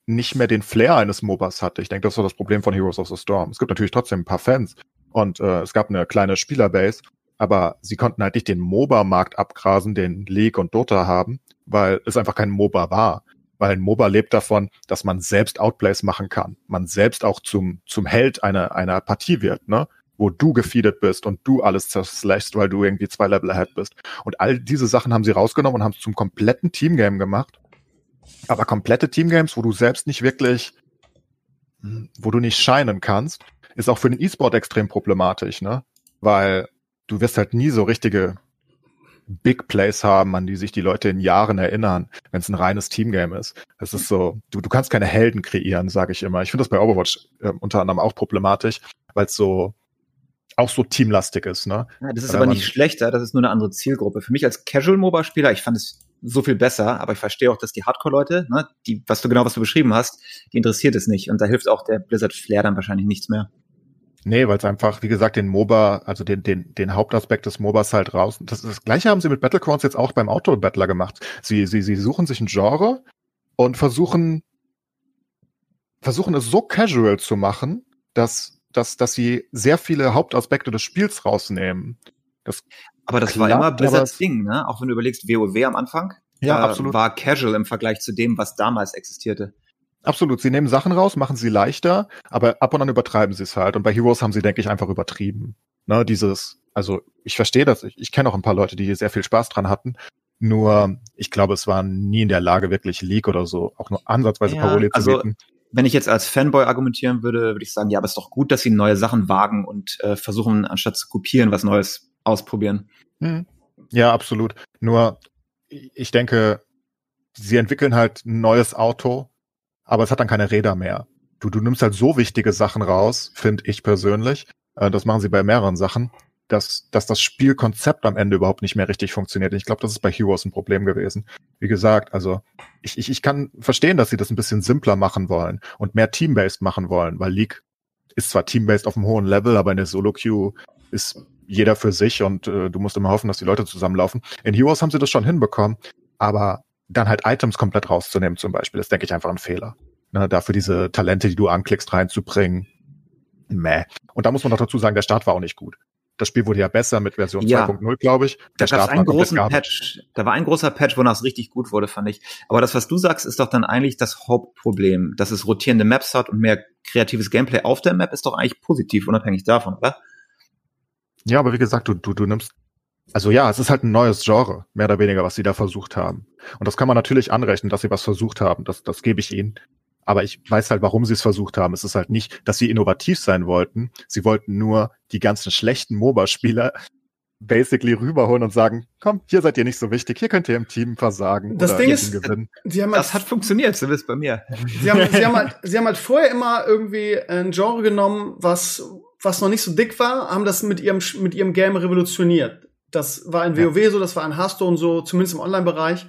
nicht mehr den Flair eines MOBAs hatte. Ich denke, das war das Problem von Heroes of the Storm. Es gibt natürlich trotzdem ein paar Fans und äh, es gab eine kleine Spielerbase, aber sie konnten halt nicht den MOBA-Markt abgrasen, den League und Dota haben, weil es einfach kein MOBA war. Weil ein MOBA lebt davon, dass man selbst Outplays machen kann. Man selbst auch zum, zum Held einer, einer Partie wird, ne? Wo du gefeedet bist und du alles zerslashst, weil du irgendwie zwei Level ahead bist. Und all diese Sachen haben sie rausgenommen und haben es zum kompletten Teamgame gemacht. Aber komplette Teamgames, wo du selbst nicht wirklich, hm, wo du nicht scheinen kannst, ist auch für den E-Sport extrem problematisch, ne? Weil du wirst halt nie so richtige Big Plays haben, an die sich die Leute in Jahren erinnern, wenn es ein reines Teamgame ist. Das ist so, du, du kannst keine Helden kreieren, sage ich immer. Ich finde das bei Overwatch äh, unter anderem auch problematisch, weil es so auch so teamlastig ist, ne? Ja, das ist aber nicht schlechter, das ist nur eine andere Zielgruppe. Für mich als Casual-MOBA-Spieler, ich fand es so viel besser, aber ich verstehe auch, dass die Hardcore-Leute, ne, die, was du genau, was du beschrieben hast, die interessiert es nicht. Und da hilft auch der Blizzard-Flair dann wahrscheinlich nichts mehr. Nee, weil es einfach, wie gesagt, den MOBA, also den, den, den Hauptaspekt des MOBAs halt raus. Das, das gleiche haben sie mit Battlegrounds jetzt auch beim Auto-Battler gemacht. Sie, sie, sie suchen sich ein Genre und versuchen, versuchen es so casual zu machen, dass, dass, dass sie sehr viele Hauptaspekte des Spiels rausnehmen. Das, Aber das war Klappt, immer aber Blizzards Ding, ne? Auch wenn du überlegst, WoW am Anfang ja, äh, absolut. war casual im Vergleich zu dem, was damals existierte. Absolut. Sie nehmen Sachen raus, machen sie leichter, aber ab und an übertreiben sie es halt. Und bei Heroes haben sie, denke ich, einfach übertrieben. Ne, dieses, also ich verstehe das, ich, ich kenne auch ein paar Leute, die hier sehr viel Spaß dran hatten. Nur, ich glaube, es waren nie in der Lage, wirklich League oder so, auch nur ansatzweise Ja, Paroli zu also- bieten. Wenn ich jetzt als Fanboy argumentieren würde, würde ich sagen, ja, aber es ist doch gut, dass sie neue Sachen wagen und äh, versuchen, anstatt zu kopieren, was Neues ausprobieren. Hm. Ja, absolut. Nur, ich denke, sie entwickeln halt ein neues Auto, aber es hat dann keine Räder mehr. Du, du nimmst halt so wichtige Sachen raus, finde ich persönlich. Äh, das machen sie bei mehreren Sachen, dass, dass das Spielkonzept am Ende überhaupt nicht mehr richtig funktioniert. Ich glaube, das ist bei Heroes ein Problem gewesen. Wie gesagt, also ich, ich, ich kann verstehen, dass sie das ein bisschen simpler machen wollen und mehr Team-based machen wollen, weil League ist zwar Team-based auf einem hohen Level, aber in der Solo-Queue ist jeder für sich und äh, du musst immer hoffen, dass die Leute zusammenlaufen. In Heroes haben sie das schon hinbekommen, aber dann halt Items komplett rauszunehmen zum Beispiel, ist, denke ich, einfach ein Fehler. Ne, dafür diese Talente, die du anklickst, reinzubringen. Meh. Und da muss man doch dazu sagen, der Start war auch nicht gut. Das Spiel wurde ja besser mit Version Ja. 2.0, glaube ich. Da Der es Start einen großen. Patch. Da war ein großer Patch, wonach es richtig gut wurde, fand ich. Aber das, was du sagst, ist doch dann eigentlich das Hauptproblem. Dass es rotierende Maps hat und mehr kreatives Gameplay auf der Map ist doch eigentlich positiv, unabhängig davon, oder? Ja, aber wie gesagt, du, du, du nimmst, also ja, es ist halt ein neues Genre, mehr oder weniger, was sie da versucht haben. Und das kann man natürlich anrechnen, dass sie was versucht haben. Das, das gebe ich ihnen. Aber ich weiß halt, warum sie es versucht haben. Es ist halt nicht, dass sie innovativ sein wollten. Sie wollten nur die ganzen schlechten MOBA-Spieler basically rüberholen und sagen, komm, hier seid ihr nicht so wichtig, hier könnt ihr im Team versagen Das oder Ding ist- gewinnen. sie haben Das halt, hat funktioniert, zumindest bei mir. sie haben, sie haben halt, sie haben halt vorher immer irgendwie ein Genre genommen, was, was noch nicht so dick war, haben das mit ihrem, mit ihrem Game revolutioniert. Das war in Ja. WoW so, das war in Hearthstone so, zumindest im Online-Bereich.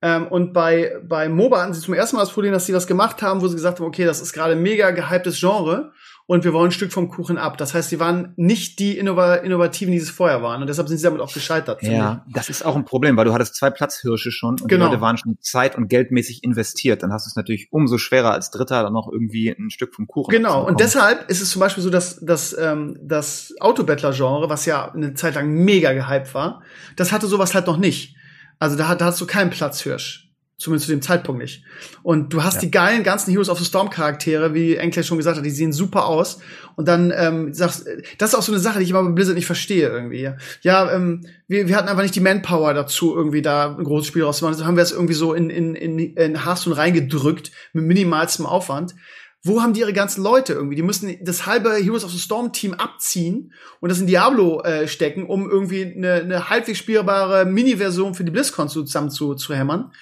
Ähm, und bei, bei MOBA hatten sie zum ersten Mal das Problem, dass sie was gemacht haben, wo sie gesagt haben, okay, das ist gerade ein mega gehyptes Genre. Und wir wollen ein Stück vom Kuchen ab. Das heißt, sie waren nicht die Innova Innovativen, die es vorher waren. Und deshalb sind sie damit auch gescheitert. Ja, das ist auch ein Problem, weil du hattest zwei Platzhirsche schon und genau. die Leute waren schon zeit- und geldmäßig investiert. Dann hast du es natürlich umso schwerer als Dritter dann noch irgendwie ein Stück vom Kuchen. Genau, und deshalb ist es zum Beispiel so, dass, dass ähm, das Autobettler-Genre, was ja eine Zeit lang mega gehypt war, das hatte sowas halt noch nicht. Also da, da hast du keinen Platzhirsch. Zumindest zu dem Zeitpunkt nicht. Und du hast ja. die geilen ganzen Heroes of the Storm Charaktere, wie Enkler schon gesagt hat, die sehen super aus. Und dann ähm, sagst, das ist auch so eine Sache, die ich immer bei Blizzard nicht verstehe irgendwie. Ja, ähm, wir, wir hatten einfach nicht die Manpower dazu, irgendwie da ein großes Spiel rauszumachen. Also haben wir es irgendwie so in, in, in, in Hearthstone reingedrückt, mit minimalstem Aufwand. Wo haben die ihre ganzen Leute irgendwie? Die müssen das halbe Heroes of the Storm Team abziehen und das in Diablo äh, stecken, um irgendwie eine, eine halbwegs spielbare Mini-Version für die BlizzCon zusammen zu, zu hämmern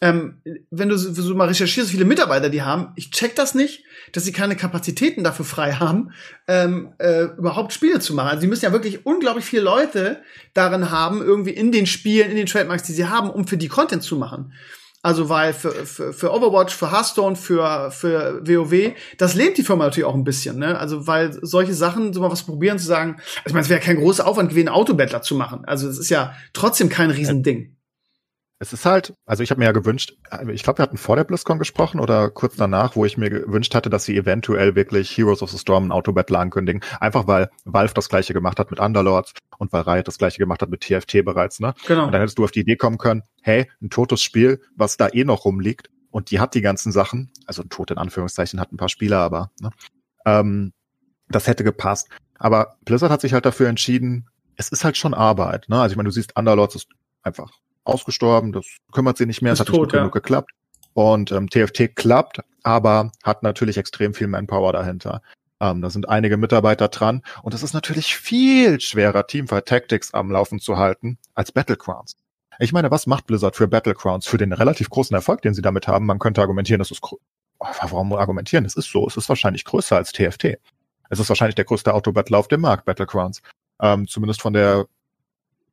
ähm, wenn du so mal recherchierst, viele Mitarbeiter die haben, ich check das nicht, dass sie keine Kapazitäten dafür frei haben, ähm, äh, überhaupt Spiele zu machen. Also sie müssen ja wirklich unglaublich viele Leute darin haben, irgendwie in den Spielen, in den Trademarks, die sie haben, um für die Content zu machen. Also weil für, für, für Overwatch, für Hearthstone, für, für WoW, das lebt die Firma natürlich auch ein bisschen. Ne? Also weil solche Sachen, so mal was probieren zu sagen, also ich meine, es wäre kein großer Aufwand gewesen, Autobettler zu machen. Also es ist ja trotzdem kein Riesending. Es ist halt, also ich habe mir ja gewünscht, ich glaube, wir hatten vor der BlizzCon gesprochen oder kurz danach, wo ich mir gewünscht hatte, dass sie eventuell wirklich Heroes of the Storm ein Autobattle ankündigen. Einfach weil Valve das gleiche gemacht hat mit Underlords und weil Riot das gleiche gemacht hat mit TFT bereits, ne? Genau. Und dann hättest du auf die Idee kommen können, hey, ein totes Spiel, was da eh noch rumliegt und die hat die ganzen Sachen, also ein tot in Anführungszeichen hat ein paar Spieler, aber ne? ähm, das hätte gepasst. Aber Blizzard hat sich halt dafür entschieden, es ist halt schon Arbeit, ne? Also ich meine, du siehst, Underlords ist einfach ausgestorben, das kümmert sie nicht mehr, es hat tot, nicht ja. genug geklappt. Und ähm, TFT klappt, aber hat natürlich extrem viel Manpower dahinter. Ähm, da sind einige Mitarbeiter dran und es ist natürlich viel schwerer, Teamfight Tactics am Laufen zu halten als Battlegrounds. Ich meine, was macht Blizzard für Battlegrounds, für den relativ großen Erfolg, den sie damit haben? Man könnte argumentieren, das ist warum argumentieren? Es ist so, es ist wahrscheinlich größer als TFT. Es ist wahrscheinlich der größte Autobattle auf dem Markt, Battlegrounds. Ähm, zumindest von der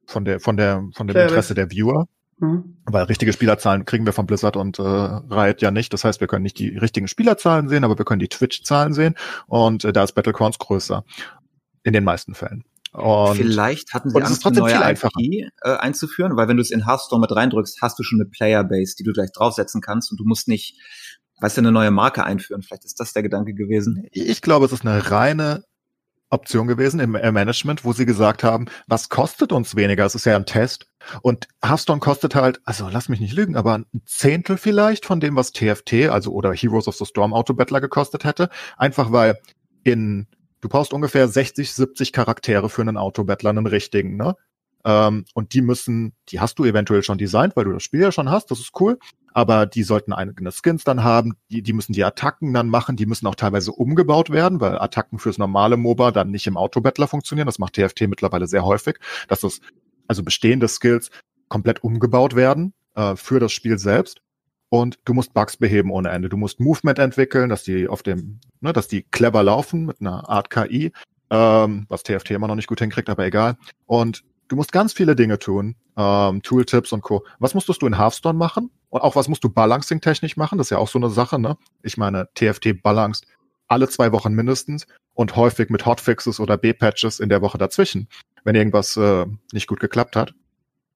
von der, von der, von dem Interesse der Viewer. Mhm. Weil richtige Spielerzahlen kriegen wir von Blizzard und äh, Riot ja nicht. Das heißt, wir können nicht die richtigen Spielerzahlen sehen, aber wir können die Twitch-Zahlen sehen. Und äh, da ist Battlegrounds größer. In den meisten Fällen. Und Vielleicht hatten sie Angst, eine neue IP äh, einzuführen, weil wenn du es in Hearthstone mit reindrückst, hast du schon eine Playerbase, die du gleich draufsetzen kannst und du musst nicht, weißt du, eine neue Marke einführen. Vielleicht ist das der Gedanke gewesen. Ich glaube, es ist eine reine Option gewesen im Management, wo sie gesagt haben, was kostet uns weniger? Es ist ja ein Test. Und Hearthstone kostet halt, also lass mich nicht lügen, aber ein Zehntel vielleicht von dem, was TFT, also oder Heroes of the Storm Auto Battler gekostet hätte. Einfach weil in, du brauchst ungefähr 60, 70 Charaktere für einen Auto Battler, einen richtigen, ne? Ähm, und die müssen, die hast du eventuell schon designt, weil du das Spiel ja schon hast, das ist cool aber die sollten eigene Skins dann haben, die, die müssen die Attacken dann machen, die müssen auch teilweise umgebaut werden, weil Attacken fürs normale MOBA dann nicht im Autobattler funktionieren. Das macht TFT mittlerweile sehr häufig, dass das, also bestehende Skills komplett umgebaut werden äh, für das Spiel selbst. Und du musst Bugs beheben ohne Ende. Du musst Movement entwickeln, dass die auf dem, ne, dass die clever laufen mit einer Art KI, ähm, was TFT immer noch nicht gut hinkriegt, aber egal. Und du musst ganz viele Dinge tun, ähm, Tooltips und Co. Was musstest du in Hearthstone machen? Und auch was musst du balancing-technisch machen? Das ist ja auch so eine Sache, ne? Ich meine, TFT balanced alle zwei Wochen mindestens und häufig mit Hotfixes oder B-Patches in der Woche dazwischen, wenn irgendwas äh, nicht gut geklappt hat.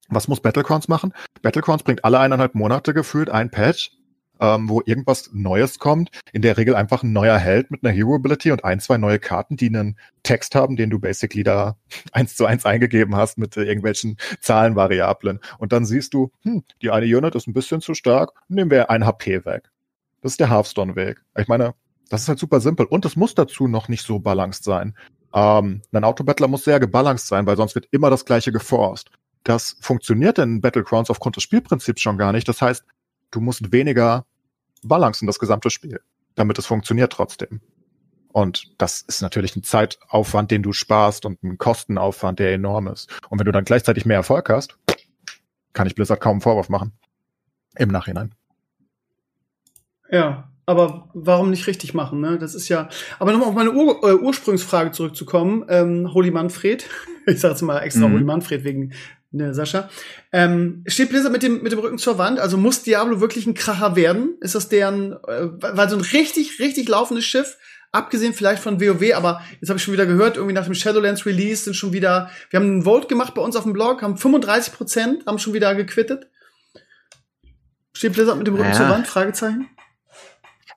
Was muss Battlegrounds machen? Battlegrounds bringt alle eineinhalb Monate gefühlt ein Patch, ähm, wo irgendwas Neues kommt. In der Regel einfach ein neuer Held mit einer Hero Ability und ein, zwei neue Karten, die einen Text haben, den du basically da eins zu eins eingegeben hast mit äh, irgendwelchen Zahlenvariablen. Und dann siehst du, hm, die eine Unit ist ein bisschen zu stark, nehmen wir ein HP weg. Das ist der Hearthstone-Weg. Ich meine, das ist halt super simpel. Und es muss dazu noch nicht so balanced sein. Ähm, ein Autobattler muss sehr gebalanced sein, weil sonst wird immer das gleiche geforst. Das funktioniert in Battlegrounds aufgrund des Spielprinzips schon gar nicht. Das heißt, du musst weniger balancen das gesamte Spiel, damit es funktioniert trotzdem. Und das ist natürlich ein Zeitaufwand, den du sparst und ein Kostenaufwand, der enorm ist. Und wenn du dann gleichzeitig mehr Erfolg hast, kann ich Blizzard kaum einen Vorwurf machen. Im Nachhinein. Ja, aber warum nicht richtig machen? Ne? Das ist ja. Aber nochmal auf meine Ur äh, Ursprungsfrage zurückzukommen, ähm, Holy Manfred. ich sage jetzt mal extra mhm. Holy Manfred wegen ne, Sascha. Ähm, steht Blizzard mit dem, mit dem Rücken zur Wand? Also muss Diablo wirklich ein Kracher werden? Ist das deren, äh, weil so ein richtig, richtig laufendes Schiff Abgesehen vielleicht von WoW, aber jetzt habe ich schon wieder gehört, irgendwie nach dem Shadowlands Release sind schon wieder, wir haben einen Vote gemacht bei uns auf dem Blog, haben 35 Prozent, haben schon wieder gequittet. Steht Blizzard mit dem Rücken ja. zur Wand? Fragezeichen.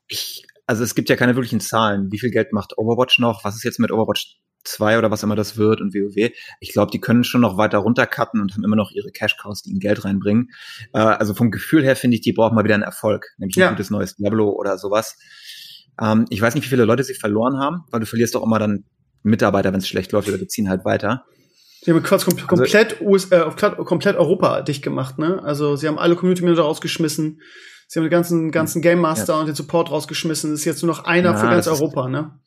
Ich, also es gibt ja keine wirklichen Zahlen. Wie viel Geld macht Overwatch noch? Was ist jetzt mit Overwatch 2 oder was immer das wird und WoW? Ich glaube, die können schon noch weiter runtercutten und haben immer noch ihre Cash-Cows, die ihnen Geld reinbringen. Äh, also vom Gefühl her finde ich, die brauchen mal wieder einen Erfolg, nämlich ein gutes neues Diablo oder sowas. Ähm, ich weiß nicht, wie viele Leute sie verloren haben, weil du verlierst doch immer dann Mitarbeiter, wenn es schlecht läuft, oder die ziehen halt weiter. Sie haben quasi kom also, komplett, US, äh, komplett Europa dicht gemacht, ne? Also sie haben alle Community Manager rausgeschmissen, sie haben den ganzen, ganzen Game Master ja. und den Support rausgeschmissen. Es ist jetzt nur noch einer ja, für ganz Europa, ne?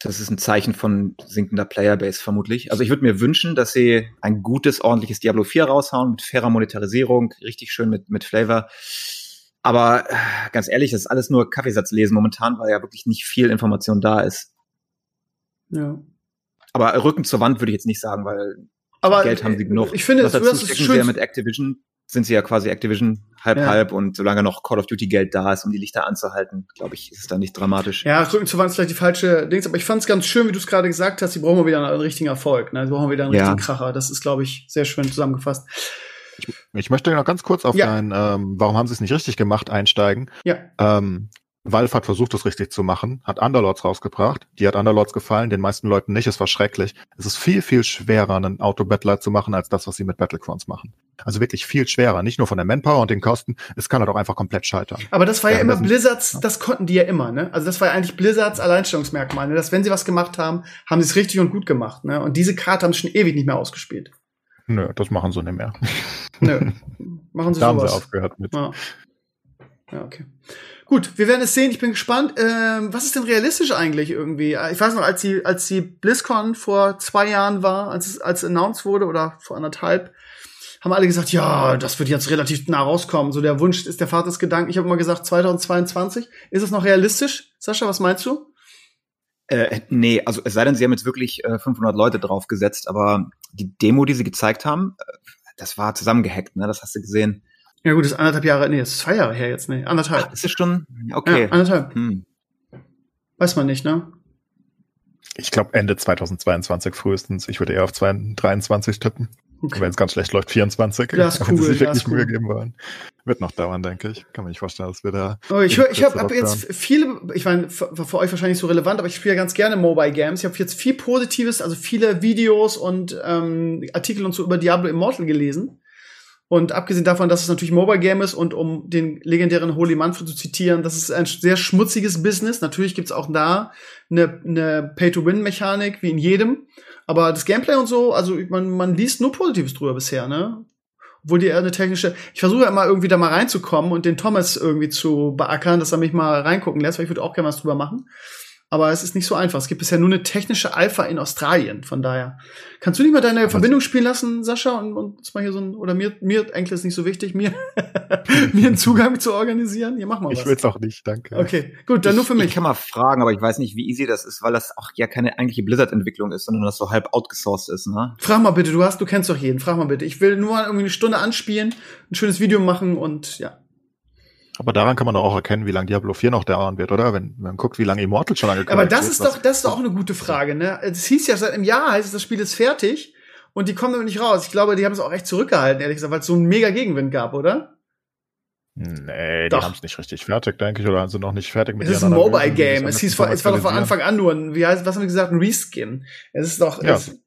Das ist ein Zeichen von sinkender Playerbase vermutlich. Also ich würde mir wünschen, dass sie ein gutes, ordentliches Diablo 4 raushauen mit fairer Monetarisierung, richtig schön mit, mit Flavor. Aber äh, ganz ehrlich, das ist alles nur Kaffeesatz lesen momentan, weil ja wirklich nicht viel Information da ist. Ja. Aber Rücken zur Wand würde ich jetzt nicht sagen, weil aber Geld haben sie genug. Ich finde, das, das ist schön. mit Activision sind sie ja quasi Activision halb ja. halb und solange noch Call of Duty Geld da ist, um die Lichter anzuhalten, glaube ich, ist es da nicht dramatisch. Ja, Rücken zur Wand ist vielleicht die falsche Dings, aber ich fand es ganz schön, wie du es gerade gesagt hast, sie brauchen mal wieder einen, richtigen Erfolg, ne? Sie brauchen wieder einen ja. richtigen Kracher. Das ist, glaube ich, sehr schön zusammengefasst. Ich, ich möchte noch ganz kurz auf ja. dein, ähm, warum haben sie es nicht richtig gemacht, einsteigen. Ja. Ähm, Valve hat versucht, das richtig zu machen, hat Underlords rausgebracht. Die hat Underlords gefallen, den meisten Leuten nicht. Es war schrecklich. Es ist viel, viel schwerer, einen Auto-Battler zu machen, als das, was sie mit Battlegrounds machen. Also wirklich viel schwerer. Nicht nur von der Manpower und den Kosten. Es kann halt auch einfach komplett scheitern. Aber das war ja, ja immer Blizzards, das konnten die ja immer, ne? Also das war ja eigentlich Blizzards Alleinstellungsmerkmal, ne? Dass wenn sie was gemacht haben, haben sie es richtig und gut gemacht, ne? Und diese Karte haben sie schon ewig nicht mehr ausgespielt. Nö, das machen sie nicht mehr. Nö. Machen sie da sowas. haben sie aufgehört mit. Ja. ja, okay. Gut, wir werden es sehen. Ich bin gespannt. Ähm, was ist denn realistisch eigentlich irgendwie? Ich weiß noch, als die, als die BlizzCon vor zwei Jahren war, als es als announced wurde oder vor anderthalb, haben alle gesagt, ja, das wird jetzt relativ nah rauskommen. So der Wunsch ist der Vater des Gedanken. Ich habe immer gesagt 2022. Ist es noch realistisch? Sascha, was meinst du? Äh, nee, also es sei denn, sie haben jetzt wirklich äh, 500 Leute draufgesetzt, aber die Demo, die sie gezeigt haben, äh, das war zusammengehackt, ne? Das hast du gesehen. Ja gut, das ist anderthalb Jahre, nee, das ist zwei Jahre her jetzt, nee, anderthalb. Ach, ist es schon? Okay. Ja, anderthalb. Hm. Weiß man nicht, ne? Ich glaube Ende 2022 frühestens. Ich würde eher auf 23 tippen. Okay. Wenn es ganz schlecht läuft, 24. Das ist cool. Wenn sie sich wirklich cool. Mühe geben wollen. Wird noch dauern, denke ich. Kann mir nicht vorstellen, dass wir da. Oh, ich höre, ich habe hab jetzt viele, ich meine, für, für, euch wahrscheinlich so relevant, aber ich spiele ja ganz gerne Mobile Games. Ich habe jetzt viel Positives, also viele Videos und ähm, Artikel und so über Diablo Immortal gelesen. Und abgesehen davon, dass es natürlich Mobile Game ist und um den legendären Holy Manfred zu zitieren, das ist ein sehr schmutziges Business. Natürlich gibt's auch da eine, eine Pay-to-Win-Mechanik, wie in jedem. Aber das Gameplay und so, also man, man liest nur Positives drüber bisher, ne? Obwohl die eher eine technische. Ich versuche ja immer irgendwie da mal reinzukommen und den Thomas irgendwie zu beackern, dass er mich mal reingucken lässt, weil ich würde auch gerne was drüber machen. Aber es ist nicht so einfach. Es gibt bisher nur eine technische Alpha in Australien. Von daher. Kannst du nicht mal deine Was? Verbindung spielen lassen, Sascha? Und, und uns mal hier so ein, oder mir, mir eigentlich ist nicht so wichtig, mir, mir einen Zugang zu organisieren? Hier, mach mal was. Ich will's auch nicht, danke. Okay, gut, dann ich, nur für mich. Ich kann mal fragen, aber ich weiß nicht, wie easy das ist, weil das auch ja keine eigentliche Blizzard-Entwicklung ist, sondern das so halb outgesourced ist, ne? Frag mal bitte, du hast, du kennst doch jeden. Frag mal bitte. Ich will nur mal irgendwie eine Stunde anspielen, ein schönes Video machen und ja. Aber daran kann man doch auch erkennen, wie lange Diablo 4 noch dauern wird, oder? Wenn man guckt, wie lange Immortal schon angekündigt ist. Aber das ist doch, das ist doch auch eine gute Frage, ne? Es hieß ja seit einem Jahr heißt es, das Spiel ist fertig und die kommen aber nicht raus. Ich glaube, die haben es auch echt zurückgehalten, ehrlich gesagt, weil es so einen mega Gegenwind gab, oder? Nee, die haben es nicht richtig fertig, denke ich, oder sind noch nicht fertig mit Es ist ein Mobile Game. Es hieß, es war doch von Anfang an nur ein, wie heißt, was haben wir gesagt, ein Reskin. Es ist doch, ja. es,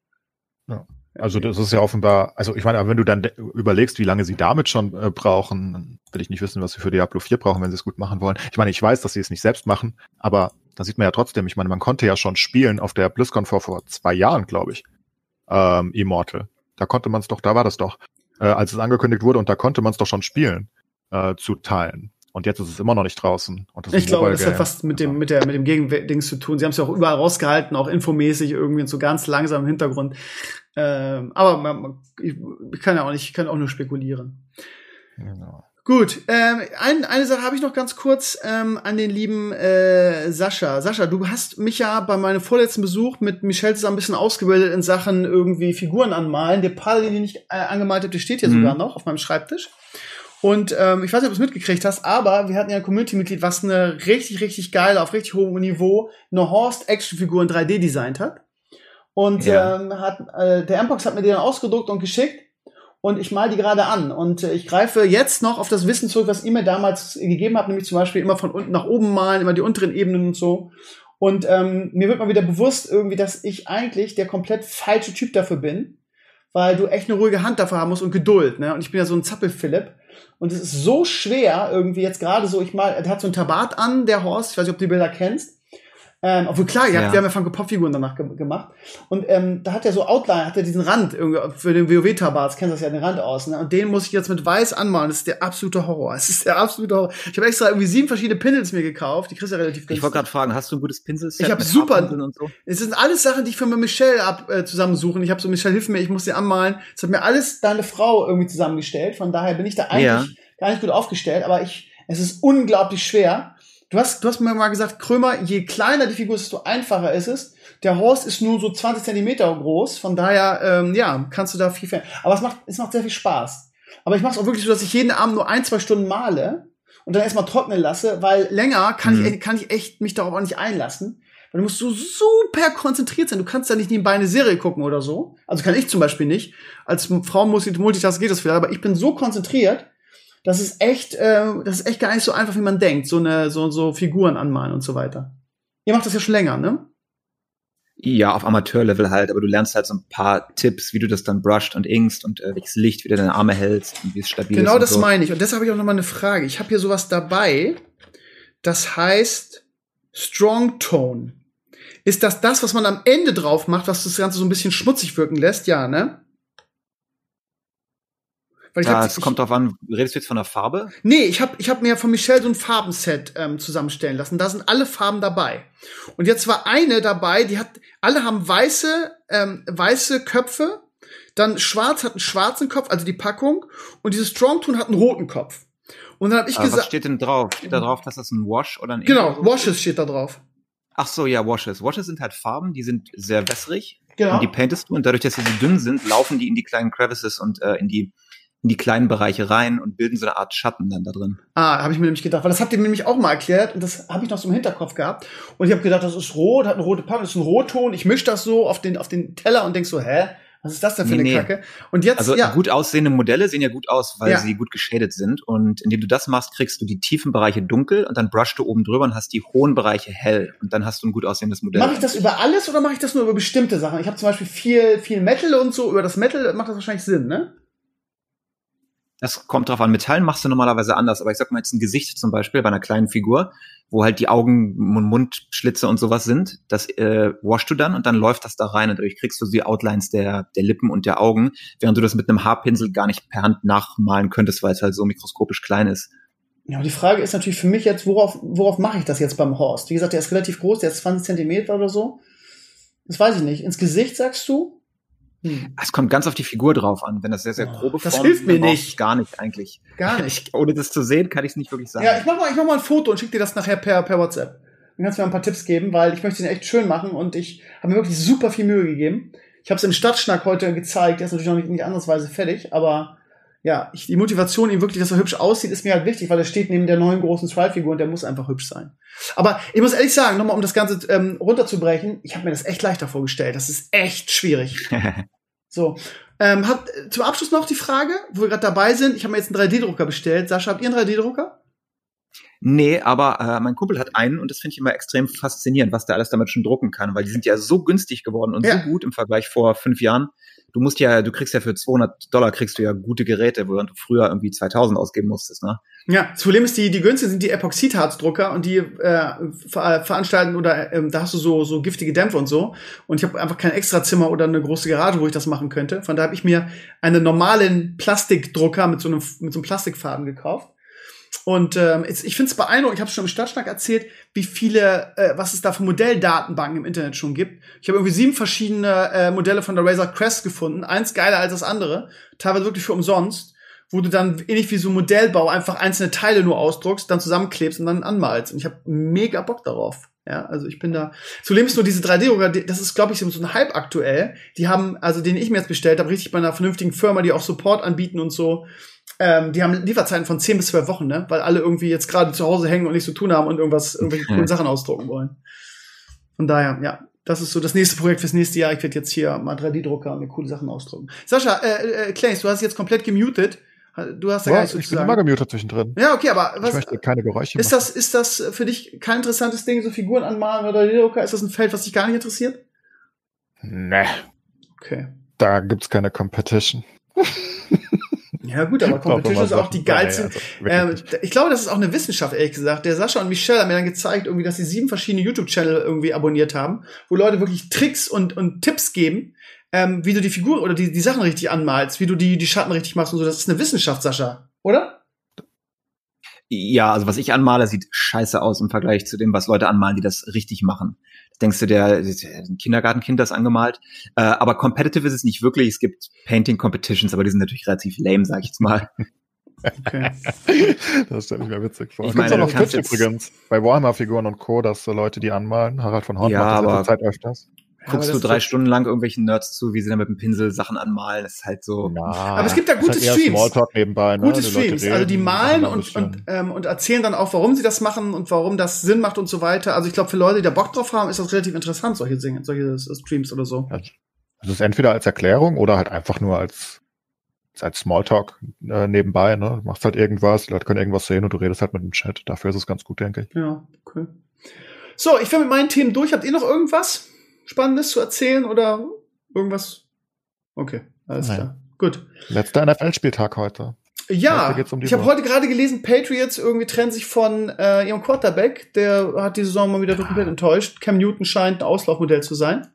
ja. Also das ist ja offenbar, also ich meine, wenn du dann überlegst, wie lange sie damit schon äh, brauchen, dann will ich nicht wissen, was sie für Diablo 4 brauchen, wenn sie es gut machen wollen. Ich meine, ich weiß, dass sie es nicht selbst machen, aber da sieht man ja trotzdem, ich meine, man konnte ja schon spielen auf der BlizzCon vor, vor zwei Jahren, glaube ich, ähm, Immortal. Da konnte man es doch, da war das doch, äh, als es angekündigt wurde und da konnte man es doch schon spielen, äh, zu teilen. Und jetzt ist es immer noch nicht draußen. ich glaube, das hat was mit dem, mit der, mit dem Gegendings zu tun. Sie haben es ja auch überall rausgehalten, auch infomäßig irgendwie so ganz langsam im Hintergrund. Ähm, aber man, man, ich, ich, kann ja auch nicht, ich kann auch nur spekulieren. Genau. Gut, ähm, ein, eine Sache habe ich noch ganz kurz ähm, an den lieben äh, Sascha. Sascha, du hast mich ja bei meinem vorletzten Besuch mit Michelle zusammen ein bisschen ausgebildet in Sachen irgendwie Figuren anmalen. Der Paladin, den ich äh, angemalt habe, der steht hier mhm. sogar noch auf meinem Schreibtisch. Und ähm, ich weiß nicht, ob du es mitgekriegt hast, aber wir hatten ja ein Community-Mitglied, was eine richtig, richtig geile, auf richtig hohem Niveau eine Horst-Action-Figur in 3D designt hat. Und ja. ähm, hat, äh, der Mpox hat mir die dann ausgedruckt und geschickt und ich mal die gerade an. Und äh, ich greife jetzt noch auf das Wissen zurück, was ihr mir damals gegeben habt, nämlich zum Beispiel immer von unten nach oben malen, immer die unteren Ebenen und so. Und ähm, mir wird mal wieder bewusst irgendwie, dass ich eigentlich der komplett falsche Typ dafür bin, weil du echt eine ruhige Hand dafür haben musst und Geduld. Ne? Und ich bin ja so ein Zappel-Philipp. Und es ist so schwer, irgendwie jetzt gerade so, ich mal, er hat so ein Tabat an, der Horst, ich weiß nicht, ob du die Bilder kennst. Ähm, obwohl klar, ja. wir haben ja Funko Pop Figuren danach ge gemacht. Und ähm, da hat er so Outline, hat er diesen Rand irgendwie für den WoW Tabats, kennst das ja den Rand aus, ne? Und den muss ich jetzt mit weiß anmalen. Das ist der absolute Horror. Es ist der absolute Horror. Ich habe extra irgendwie sieben verschiedene Pinsels mir gekauft. Die kriegst du ja relativ günstig. Ich wollte gerade fragen, hast du ein gutes Pinselset? Ich habe super. Und so? Es sind alles Sachen, die ich für Michelle ab äh, zusammensuchen. Ich habe so Michelle hilf mir, ich muss sie anmalen. Das hat mir alles deine Frau irgendwie zusammengestellt. Von daher bin ich da eigentlich ja. gar nicht gut aufgestellt, aber ich es ist unglaublich schwer. Du hast, du hast mir mal gesagt, Krömer, je kleiner die Figur ist, desto einfacher ist es. Der Horst ist nur so 20 Zentimeter groß, von daher, ähm, ja, kannst du da viel verändern. Aber es macht, es macht sehr viel Spaß. Aber ich mache es auch wirklich so, dass ich jeden Abend nur ein, zwei Stunden male und dann erstmal trocknen lasse, weil länger kann, mhm. ich, kann ich echt mich darauf auch nicht einlassen. Weil du musst so super konzentriert sein. Du kannst da nicht nebenbei eine Serie gucken oder so. Also kann ich zum Beispiel nicht. Als Frau muss ich Multitask geht das vielleicht, aber ich bin so konzentriert, das ist echt, äh, das ist echt gar nicht so einfach, wie man denkt, so eine, so, so Figuren anmalen und so weiter. Ihr macht das ja schon länger, ne? Ja, auf Amateurlevel halt, aber du lernst halt so ein paar Tipps, wie du das dann brusht und inkst und äh, welches Licht, wie du deine Arme hältst und wie es stabil genau ist. Genau das so. meine ich. Und deshalb habe ich auch noch mal eine Frage. Ich habe hier sowas dabei, das heißt Strong Tone. Ist das das, was man am Ende drauf macht, was das Ganze so ein bisschen schmutzig wirken lässt? Ja, ne? Weil ich ja, es kommt drauf an, redest du jetzt von der Farbe? Nee, ich habe ich hab mir von Michelle so ein Farbenset ähm, zusammenstellen lassen. Da sind alle Farben dabei. Und jetzt war eine dabei, die hat, alle haben weiße, ähm, weiße Köpfe, dann schwarz hat einen schwarzen Kopf, also die Packung, und dieses Strong Tune hat einen roten Kopf. Und dann habe ich gesagt. Was steht denn drauf? Steht da drauf, dass das ein Wash oder ein Genau, Washes steht da drauf. Ach so, ja, Washes. Washes sind halt Farben, die sind sehr wässrig. Genau. Und die paintest du und dadurch, dass sie so dünn sind, laufen die in die kleinen Crevices und äh, in die in die kleinen Bereiche rein und bilden so eine Art Schatten dann da drin. Ah, habe ich mir nämlich gedacht, weil das habt ihr mir nämlich auch mal erklärt und das habe ich noch so im Hinterkopf gehabt und ich habe gedacht, das ist rot, hat eine rote Pappe, das ist ein Rotton, ich mische das so auf den auf den Teller und denk so, hä? Was ist das denn für nee, eine nee. Kacke? Und jetzt also ja. gut aussehende Modelle sehen ja gut aus, weil ja. sie gut geschadet sind und indem du das machst, kriegst du die tiefen Bereiche dunkel und dann brushst du oben drüber und hast die hohen Bereiche hell und dann hast du ein gut aussehendes Modell. Mache ich das über alles oder mache ich das nur über bestimmte Sachen? Ich habe zum Beispiel viel viel Metal und so über das Metal macht das wahrscheinlich Sinn, ne? Das kommt drauf an. Metallen machst du normalerweise anders, aber ich sag mal jetzt ein Gesicht zum Beispiel bei einer kleinen Figur, wo halt die Augen und Mundschlitze und sowas sind, das äh, washst du dann und dann läuft das da rein und dadurch kriegst du die Outlines der, der Lippen und der Augen, während du das mit einem Haarpinsel gar nicht per Hand nachmalen könntest, weil es halt so mikroskopisch klein ist. Ja, und die Frage ist natürlich für mich jetzt, worauf, worauf mache ich das jetzt beim Horst? Wie gesagt, der ist relativ groß, der ist 20 Zentimeter oder so. Das weiß ich nicht. Ins Gesicht sagst du? Hm. Es kommt ganz auf die Figur drauf an. Wenn das sehr, sehr grobe das Form hilft mir nicht. Gar nicht eigentlich. Gar nicht. Ich, ohne das zu sehen, kann ich es nicht wirklich sagen. Ja, ich mach mal, ich mach mal ein Foto und schick dir das nachher per, per WhatsApp. Dann kannst du mir ein paar Tipps geben, weil ich möchte ihn echt schön machen und ich habe mir wirklich super viel Mühe gegeben. Ich habe es im Stadtschnack heute gezeigt. Der ist natürlich noch nicht, nicht andersweise fertig, aber ja, ich, die Motivation, ihm wirklich, dass er hübsch aussieht, ist mir halt wichtig, weil er steht neben der neuen großen Trial-Figur und der muss einfach hübsch sein. Aber ich muss ehrlich sagen, nochmal um das Ganze ähm, runterzubrechen, ich habe mir das echt leichter vorgestellt. Das ist echt schwierig. So. Ähm, hab, zum Abschluss noch die Frage, wo wir gerade dabei sind. Ich habe mir jetzt einen 3D-Drucker bestellt. Sascha, habt ihr einen 3D-Drucker? Nee, aber äh, mein Kumpel hat einen und das finde ich immer extrem faszinierend, was der alles damit schon drucken kann, weil die sind ja so günstig geworden und ja. so gut im Vergleich vor fünf Jahren du musst ja, du kriegst ja für 200 Dollar kriegst du ja gute Geräte, wo du früher irgendwie 2000 ausgeben musstest, ne? Ja, das Problem ist, die, die günstig sind die Epoxidharzdrucker und die äh, ver veranstalten oder ähm, da hast du so, so giftige Dämpfe und so. Und ich habe einfach kein Extrazimmer oder eine große Garage, wo ich das machen könnte. Von daher habe ich mir einen normalen Plastikdrucker mit so einem, mit so einem Plastikfaden gekauft. Und ähm, ich finde es beeindruckend, ich habe schon im Stadtschnack erzählt, wie viele, äh, was es da für Modelldatenbanken im Internet schon gibt. Ich habe irgendwie sieben verschiedene äh, Modelle von der Razer Crest gefunden, eins geiler als das andere, teilweise wirklich für umsonst, wo du dann ähnlich wie so Modellbau einfach einzelne Teile nur ausdruckst, dann zusammenklebst und dann anmalst. Und ich habe mega Bock darauf. Ja, also ich bin da. Zudem ist nur diese 3D-Drucker, das ist, glaube ich, so ein Hype aktuell. Die haben, also den ich mir jetzt bestellt habe, richtig bei einer vernünftigen Firma, die auch Support anbieten und so ähm, die haben Lieferzeiten von 10 bis 12 Wochen, ne? Weil alle irgendwie jetzt gerade zu Hause hängen und nichts zu tun haben und irgendwas, irgendwelche coolen Sachen ausdrucken wollen. Von daher, ja, das ist so das nächste Projekt fürs nächste Jahr. Ich werde jetzt hier mal 3D-Drucker und mir coole Sachen ausdrucken. Sascha, äh, äh, Clays, du hast jetzt komplett gemutet. Du hast ja, gar nichts ich zu bin sagen. immer gemutet zwischendrin. Ja, okay, aber was, ich möchte keine Geräusche ist machen. das, ist das für dich kein interessantes Ding, so Figuren anmalen oder 3D-Drucker? Ist das ein Feld, was dich gar nicht interessiert? Nee, Okay. da gibt's keine Competition. Ja gut, aber Competition ist auch die geilste. Also, Ähm, wirklich nicht. ich glaube, das ist auch eine Wissenschaft, ehrlich gesagt. Der Sascha und Michelle haben mir dann gezeigt, irgendwie, dass sie sieben verschiedene YouTube-Channel irgendwie abonniert haben, wo Leute wirklich Tricks und, und Tipps geben, ähm, wie du die Figur oder die, die Sachen richtig anmalst, wie du die, die Schatten richtig machst und so. Das ist eine Wissenschaft, Sascha, oder? Ja, also was ich anmale, sieht scheiße aus im Vergleich zu dem, was Leute anmalen, die das richtig machen. Denkst du, der, ein Kindergartenkind das angemalt? Äh, aber competitive ist es nicht wirklich. Es gibt Painting Competitions, aber die sind natürlich relativ lame, sag ich jetzt mal. Okay. das stelle ich mir witzig vor. Ich meine, du auf kannst Twitch jetzt- übrigens, bei Warhammer-Figuren und Co., dass so Leute, die anmalen, Harald von Horn Ja, macht das aber- Zeit öfters. Ja, Guckst aber du drei Stunden lang irgendwelchen Nerds zu, wie sie dann mit dem Pinsel Sachen anmalen. Das ist halt so. Na, Aber es gibt da gute halt Streams. Nebenbei, ne? Gute Die Streams. Also die malen und, und, ähm, und erzählen dann auch, warum sie das machen und warum das Sinn macht und so weiter. Also ich glaube, für Leute, die da Bock drauf haben, ist das relativ interessant, solche Dinge, solche Streams oder so. Das ist entweder als Erklärung oder halt einfach nur als, als Smalltalk äh, nebenbei, ne? Du machst halt irgendwas, die Leute können irgendwas sehen und du redest halt mit dem Chat. Dafür ist es ganz gut, denke ich. Ja, cool. So, ich bin mit meinen Themen durch. Habt ihr noch irgendwas Spannendes zu erzählen oder irgendwas? Okay, alles Nein. klar. Gut. Letzter NFL-Spieltag heute. Ja, um ich habe heute gerade gelesen, Patriots irgendwie trennen sich von äh, ihrem Quarterback. Der hat die Saison mal wieder komplett enttäuscht. Cam Newton scheint ein Auslaufmodell zu sein.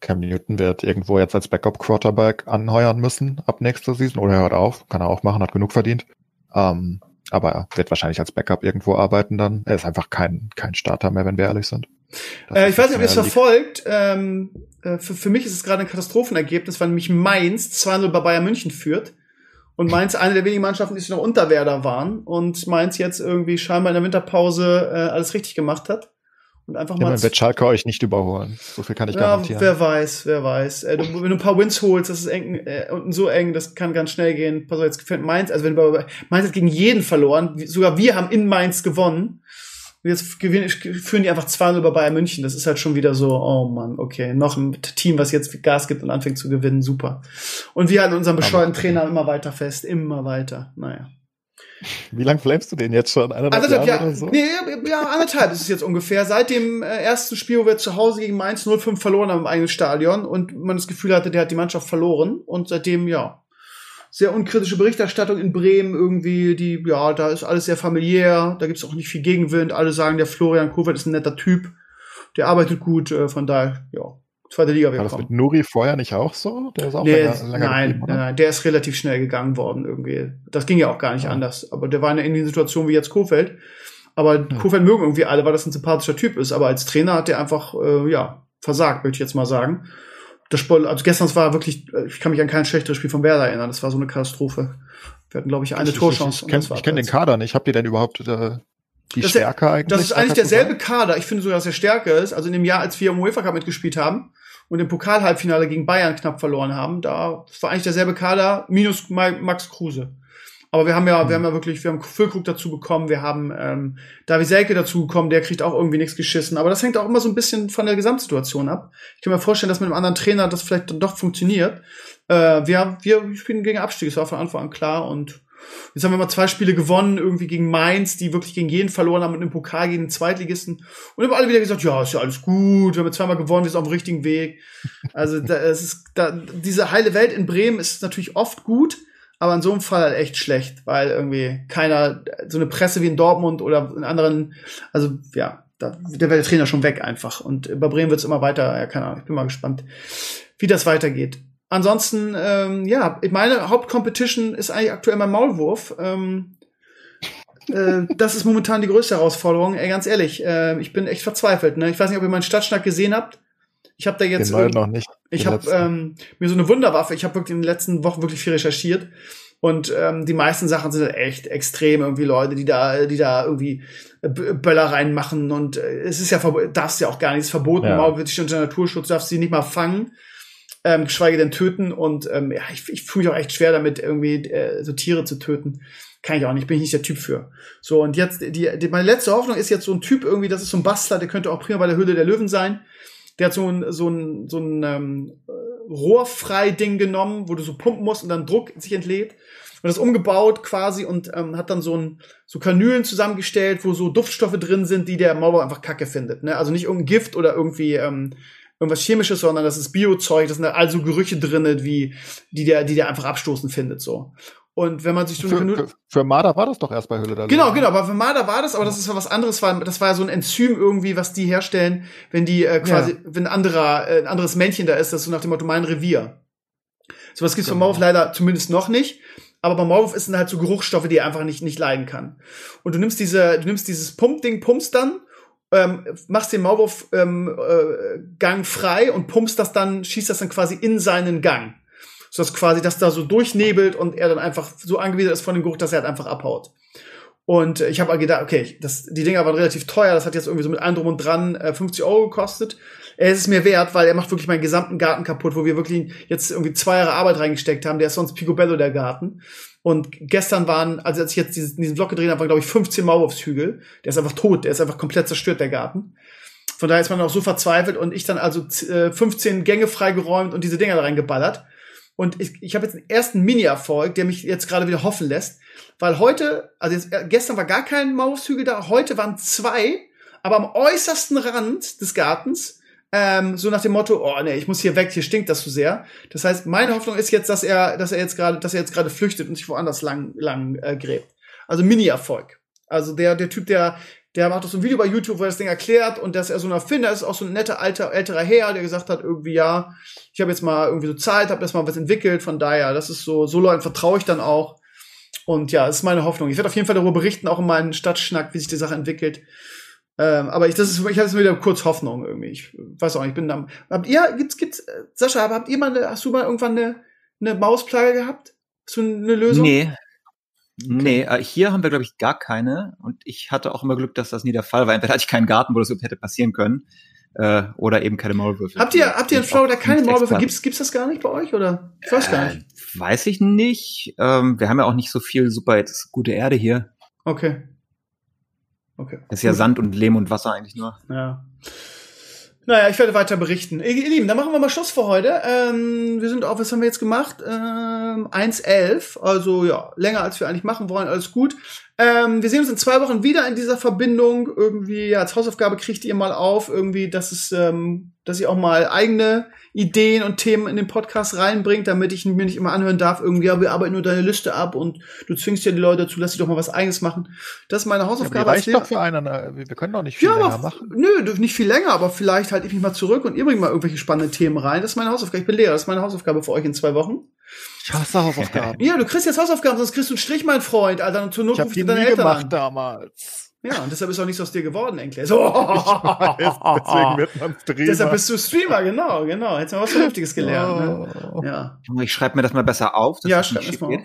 Cam Newton wird irgendwo jetzt als Backup-Quarterback anheuern müssen ab nächster Season oder er hört auf, kann er auch machen, hat genug verdient. Ähm, aber er wird wahrscheinlich als Backup irgendwo arbeiten dann. Er ist einfach kein, kein Starter mehr, wenn wir ehrlich sind. Äh, ich weiß nicht, ob ihr es verfolgt. Ähm, äh, für, für mich ist es gerade ein Katastrophenergebnis, weil nämlich Mainz 2-0 bei Bayern München führt. Und Mainz eine der wenigen Mannschaften, die sich noch unter Werder waren. Und Mainz jetzt irgendwie scheinbar in der Winterpause äh, alles richtig gemacht hat. Und einfach Ja, mal. dann wird Schalke euch nicht überholen. So viel kann ich ja, garantieren. wer weiß, wer weiß. Äh, du, wenn du ein paar Wins holst, das ist eng, äh, unten so eng, das kann ganz schnell gehen. Pass auf, jetzt gefällt Mainz, also wenn wir, Mainz hat gegen jeden verloren, sogar wir haben in Mainz gewonnen. Und jetzt gewinnen, führen die einfach 2-0 bei Bayern München. Das ist halt schon wieder so, oh Mann, okay, noch ein Team, was jetzt Gas gibt und anfängt zu gewinnen, super. Und wir halten unseren bescheuerten Trainer immer weiter fest, immer weiter. Naja. Wie lange flamest du den jetzt schon? Eineinhalb Anderthalb Jahre oder so? nee, ja, ja, anderthalb ist es jetzt ungefähr. Seit dem äh, ersten Spiel, wo wir zu Hause gegen Mainz 0-5 verloren haben im eigenen Stadion und man das Gefühl hatte, der hat die Mannschaft verloren. Und seitdem, ja, sehr unkritische Berichterstattung in Bremen irgendwie, die, ja, da ist alles sehr familiär, da gibt's auch nicht viel Gegenwind. Alle sagen, der Florian Kofeld ist ein netter Typ, der arbeitet gut, äh, von daher, ja, zweite Liga War das mit. Nuri vorher nicht auch so? Der ist auch Der länger, ist, länger nein, geblieben, nein, der ist relativ schnell gegangen worden irgendwie. Das ging ja auch gar nicht Ja. anders. Aber der war in einer ähnlichen Situation wie jetzt Kofeld. Aber Ja. Kofeld mögen irgendwie alle, weil das ein sympathischer Typ ist. Aber als Trainer hat der einfach, äh, ja, versagt, möchte ich jetzt mal sagen. Das Spiel, also gestern es war wirklich, äh, ich kann mich an kein schlechteres Spiel von Werder erinnern. Das war so eine Katastrophe. Wir hatten, glaube ich, eine Ich- ich- Torchance. Ich, und ich kenne den. Kader nicht. Habt ihr denn überhaupt äh, die Das Stärke eigentlich? Das ist eigentlich derselbe? Kader. Ich finde sogar, dass er stärker ist. Also in dem Jahr, als wir im UEFA Cup mitgespielt haben und im Pokal-Halbfinale gegen Bayern knapp verloren haben, da das war eigentlich derselbe Kader minus Ma- Max Kruse. Aber wir haben ja, wir haben ja wirklich, wir haben Füllkrug dazu bekommen, wir haben ähm, Davi Selke dazu bekommen, der kriegt auch irgendwie nichts geschissen. Aber das hängt auch immer so ein bisschen von der Gesamtsituation ab. Ich kann mir vorstellen, dass mit einem anderen Trainer das vielleicht dann doch funktioniert. Äh, wir, wir spielen gegen Abstieg, das war von Anfang an klar und Jetzt haben wir mal zwei Spiele gewonnen, irgendwie gegen Mainz, die wirklich gegen jeden verloren haben und im Pokal gegen den Zweitligisten. Und haben alle wieder gesagt, ja, ist ja alles gut, wir haben zweimal gewonnen, wir sind auf dem richtigen Weg. Also da, es ist, da, diese heile Welt in Bremen ist natürlich oft gut, aber in so einem Fall halt echt schlecht, weil irgendwie keiner, so eine Presse wie in Dortmund oder in anderen, also ja, da, der wäre der Trainer schon weg einfach. Und bei Bremen wird's immer weiter, ja, keine Ahnung, ich bin mal gespannt, wie das weitergeht. Ansonsten, ähm, ja, meine Hauptcompetition ist eigentlich aktuell mein Maulwurf. Ähm, äh, das ist momentan die größte Herausforderung. Ey, ganz ehrlich, äh, ich bin echt verzweifelt. Ne? Ich weiß nicht, ob ihr meinen Stadtschnack gesehen habt. Ich habe da jetzt Den neuen noch nicht. ich habe ähm, mir so eine Wunderwaffe. Ich habe wirklich in den letzten Wochen wirklich viel recherchiert und ähm, die meisten Sachen sind halt echt extrem irgendwie Leute, die da, die da irgendwie äh, Böller reinmachen und äh, es ist ja darfst ja auch gar nichts verboten. Ja. Sich unter Naturschutz darfst sie nicht mal fangen. ähm, geschweige denn töten. Und ähm, ja, ich, ich fühle mich auch echt schwer damit, irgendwie äh, so Tiere zu töten. Kann ich auch nicht, bin ich nicht der Typ für. So, und jetzt, die, die, meine letzte Hoffnung ist jetzt so ein Typ irgendwie, das ist so ein Bastler, der könnte auch prima bei der Höhle der Löwen sein. Der hat so ein, so ein, so ein ähm, rohrfrei Ding genommen, wo du so pumpen musst und dann Druck sich entlädt. Und das umgebaut quasi und ähm, hat dann so ein so Kanülen zusammengestellt, wo so Duftstoffe drin sind, die der Maulwurf einfach Kacke findet. Ne? Also nicht irgendein Gift oder irgendwie ähm, irgendwas Chemisches, sondern das ist Biozeug, das sind also Gerüche drinne, wie die der, die der einfach abstoßen findet so. Und wenn man sich so für, für, für Marder war das doch erst bei Höhle der Genau, genau, aber für Marder war das, aber das ist ja was anderes, weil das war ja so ein Enzym irgendwie, was die herstellen, wenn die äh, quasi, ja. wenn ein anderer, äh, ein anderes Männchen da ist, das ist so nach dem Motto mein Revier. Sowas gibt's genau. von Maulwurf leider zumindest noch nicht. Aber bei Maulwurf ist dann halt so Geruchsstoffe, die er einfach nicht, nicht leiden kann. Und du nimmst diese, du nimmst dieses Pumpding, pumpst dann, ähm, machst den Maulwurf ähm, äh, Gang frei und pumpst das dann, schießt das dann quasi in seinen Gang so dass quasi das da so durchnebelt und er dann einfach so angewiesen ist von dem Geruch, dass er halt einfach abhaut. Und ich habe gedacht, okay, das, die Dinger waren relativ teuer, das hat jetzt irgendwie so mit allem drum und dran äh, 50 Euro gekostet. Er ist es mir wert, weil er macht wirklich meinen gesamten Garten kaputt, wo wir wirklich jetzt irgendwie zwei Jahre Arbeit reingesteckt haben. Der ist sonst Picobello, der Garten. Und gestern waren, also als ich jetzt diesen, diesen Vlog gedreht habe, waren glaube ich 15 Maulwurfshügel. Der ist einfach tot, der ist einfach komplett zerstört, der Garten. Von daher ist man auch so verzweifelt und ich dann also äh, 15 Gänge freigeräumt und diese Dinger da reingeballert. Und ich, ich habe jetzt den ersten Mini-Erfolg, der mich jetzt gerade wieder hoffen lässt. Weil heute, also jetzt, äh, gestern war gar kein Maushügel da, heute waren zwei, aber am äußersten Rand des Gartens, ähm, so nach dem Motto, oh nee, ich muss hier weg, hier stinkt das zu sehr. Das heißt, meine Hoffnung ist jetzt, dass er, dass er jetzt gerade, dass er jetzt gerade flüchtet und sich woanders lang, lang äh, gräbt. Also Mini-Erfolg. Also der, der Typ, der, der macht auch so ein Video bei YouTube, wo er das Ding erklärt und dass er so ein Erfinder ist, auch so ein netter alter, älterer Herr, der gesagt hat, irgendwie, ja, ich habe jetzt mal irgendwie so Zeit, habe erst mal was entwickelt, von daher, das ist so, so Leuten vertraue ich dann auch. Und ja, das ist meine Hoffnung. Ich werde auf jeden Fall darüber berichten, auch in meinem Stadtschnack, wie sich die Sache entwickelt. Ähm, aber ich, das ist, ich jetzt wieder kurz Hoffnung irgendwie. Ich weiß auch nicht, ich bin da. Habt ihr, gibt's, gibt's, Sascha, habt ihr mal eine, hast du mal irgendwann eine, eine Mausplage gehabt? Hast du eine Lösung? Nee, Nee, äh, hier haben wir, glaube ich, gar keine. Und ich hatte auch immer Glück, dass das nie der Fall war. Entweder hatte ich keinen Garten, wo das hätte passieren können. Äh, oder eben keine Maulwürfe. Habt ihr, habt ihr in Florida keine Maulwürfe? Gibt's, gibt's das gar nicht bei euch? Oder? Ich weiß gar nicht. Äh, weiß ich nicht. Ähm, wir haben ja auch nicht so viel super jetzt gute Erde hier. Okay. Okay. Das ist ja Sand und Lehm und Wasser eigentlich nur. Ja. Naja, ich werde weiter berichten. Ihr Lieben, dann machen wir mal Schluss für heute. Ähm, wir sind auf, was haben wir jetzt gemacht? Ähm, 1.11, also ja, länger als wir eigentlich machen wollen, alles gut. Ähm, wir sehen uns in zwei Wochen wieder in dieser Verbindung. Irgendwie, ja, als Hausaufgabe kriegt ihr mal auf, irgendwie, dass es, ähm, dass ihr auch mal eigene Ideen und Themen in den Podcast reinbringt, damit ich mir nicht immer anhören darf, irgendwie, ja, wir arbeiten nur deine Liste ab und du zwingst ja die Leute dazu, lass sie doch mal was eigenes machen. Das ist meine Hausaufgabe. Ja, reicht doch für einen, wir können doch nicht viel ja, länger machen. Nö, nicht viel länger, aber vielleicht halte ich mich mal zurück und ihr bringt mal irgendwelche spannenden Themen rein. Das ist meine Hausaufgabe. Ich bin Lehrer, das ist meine Hausaufgabe für euch in zwei Wochen. Ich hasse Hausaufgaben. ja, du kriegst jetzt Hausaufgaben, sonst kriegst du einen Strich, mein Freund, Alter, und zur Not ich hab die deine nie Eltern gemacht an. damals. Ja, und deshalb ist auch nichts aus dir geworden, Enkel. So. Weiß, deswegen wird man Streamer. Deshalb bist du Streamer, genau, genau. Hättest du mal was Vernünftiges gelernt. Ne? Oh. Ja. Ich schreibe mir das mal besser auf. ja, schreib das mal auf.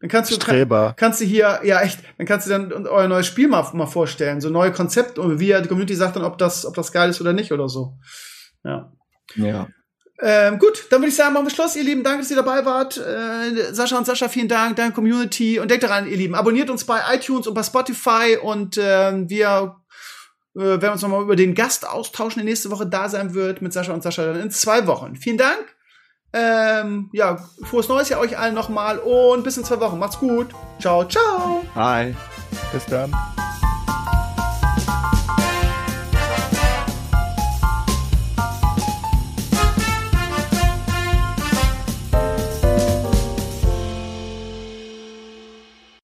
Dann kannst du, Streber. kannst du hier, ja echt, dann kannst du dann euer neues Spiel mal, mal vorstellen, so neue Konzepte und wie die Community sagt dann, ob das, ob das geil ist oder nicht oder so. Ja. Ja. Ähm, gut, dann würde ich sagen, machen wir Schluss, ihr Lieben. Danke, dass ihr dabei wart. Äh, Sascha und Sascha, vielen Dank, danke Community. Und denkt daran, ihr Lieben, abonniert uns bei iTunes und bei Spotify und äh, wir äh, werden uns nochmal über den Gast austauschen, der nächste Woche da sein wird mit Sascha und Sascha dann in zwei Wochen. Vielen Dank. Ähm, ja, frohes Neues ja euch allen nochmal und bis in zwei Wochen. Macht's gut. Ciao, ciao. Hi. Bis dann.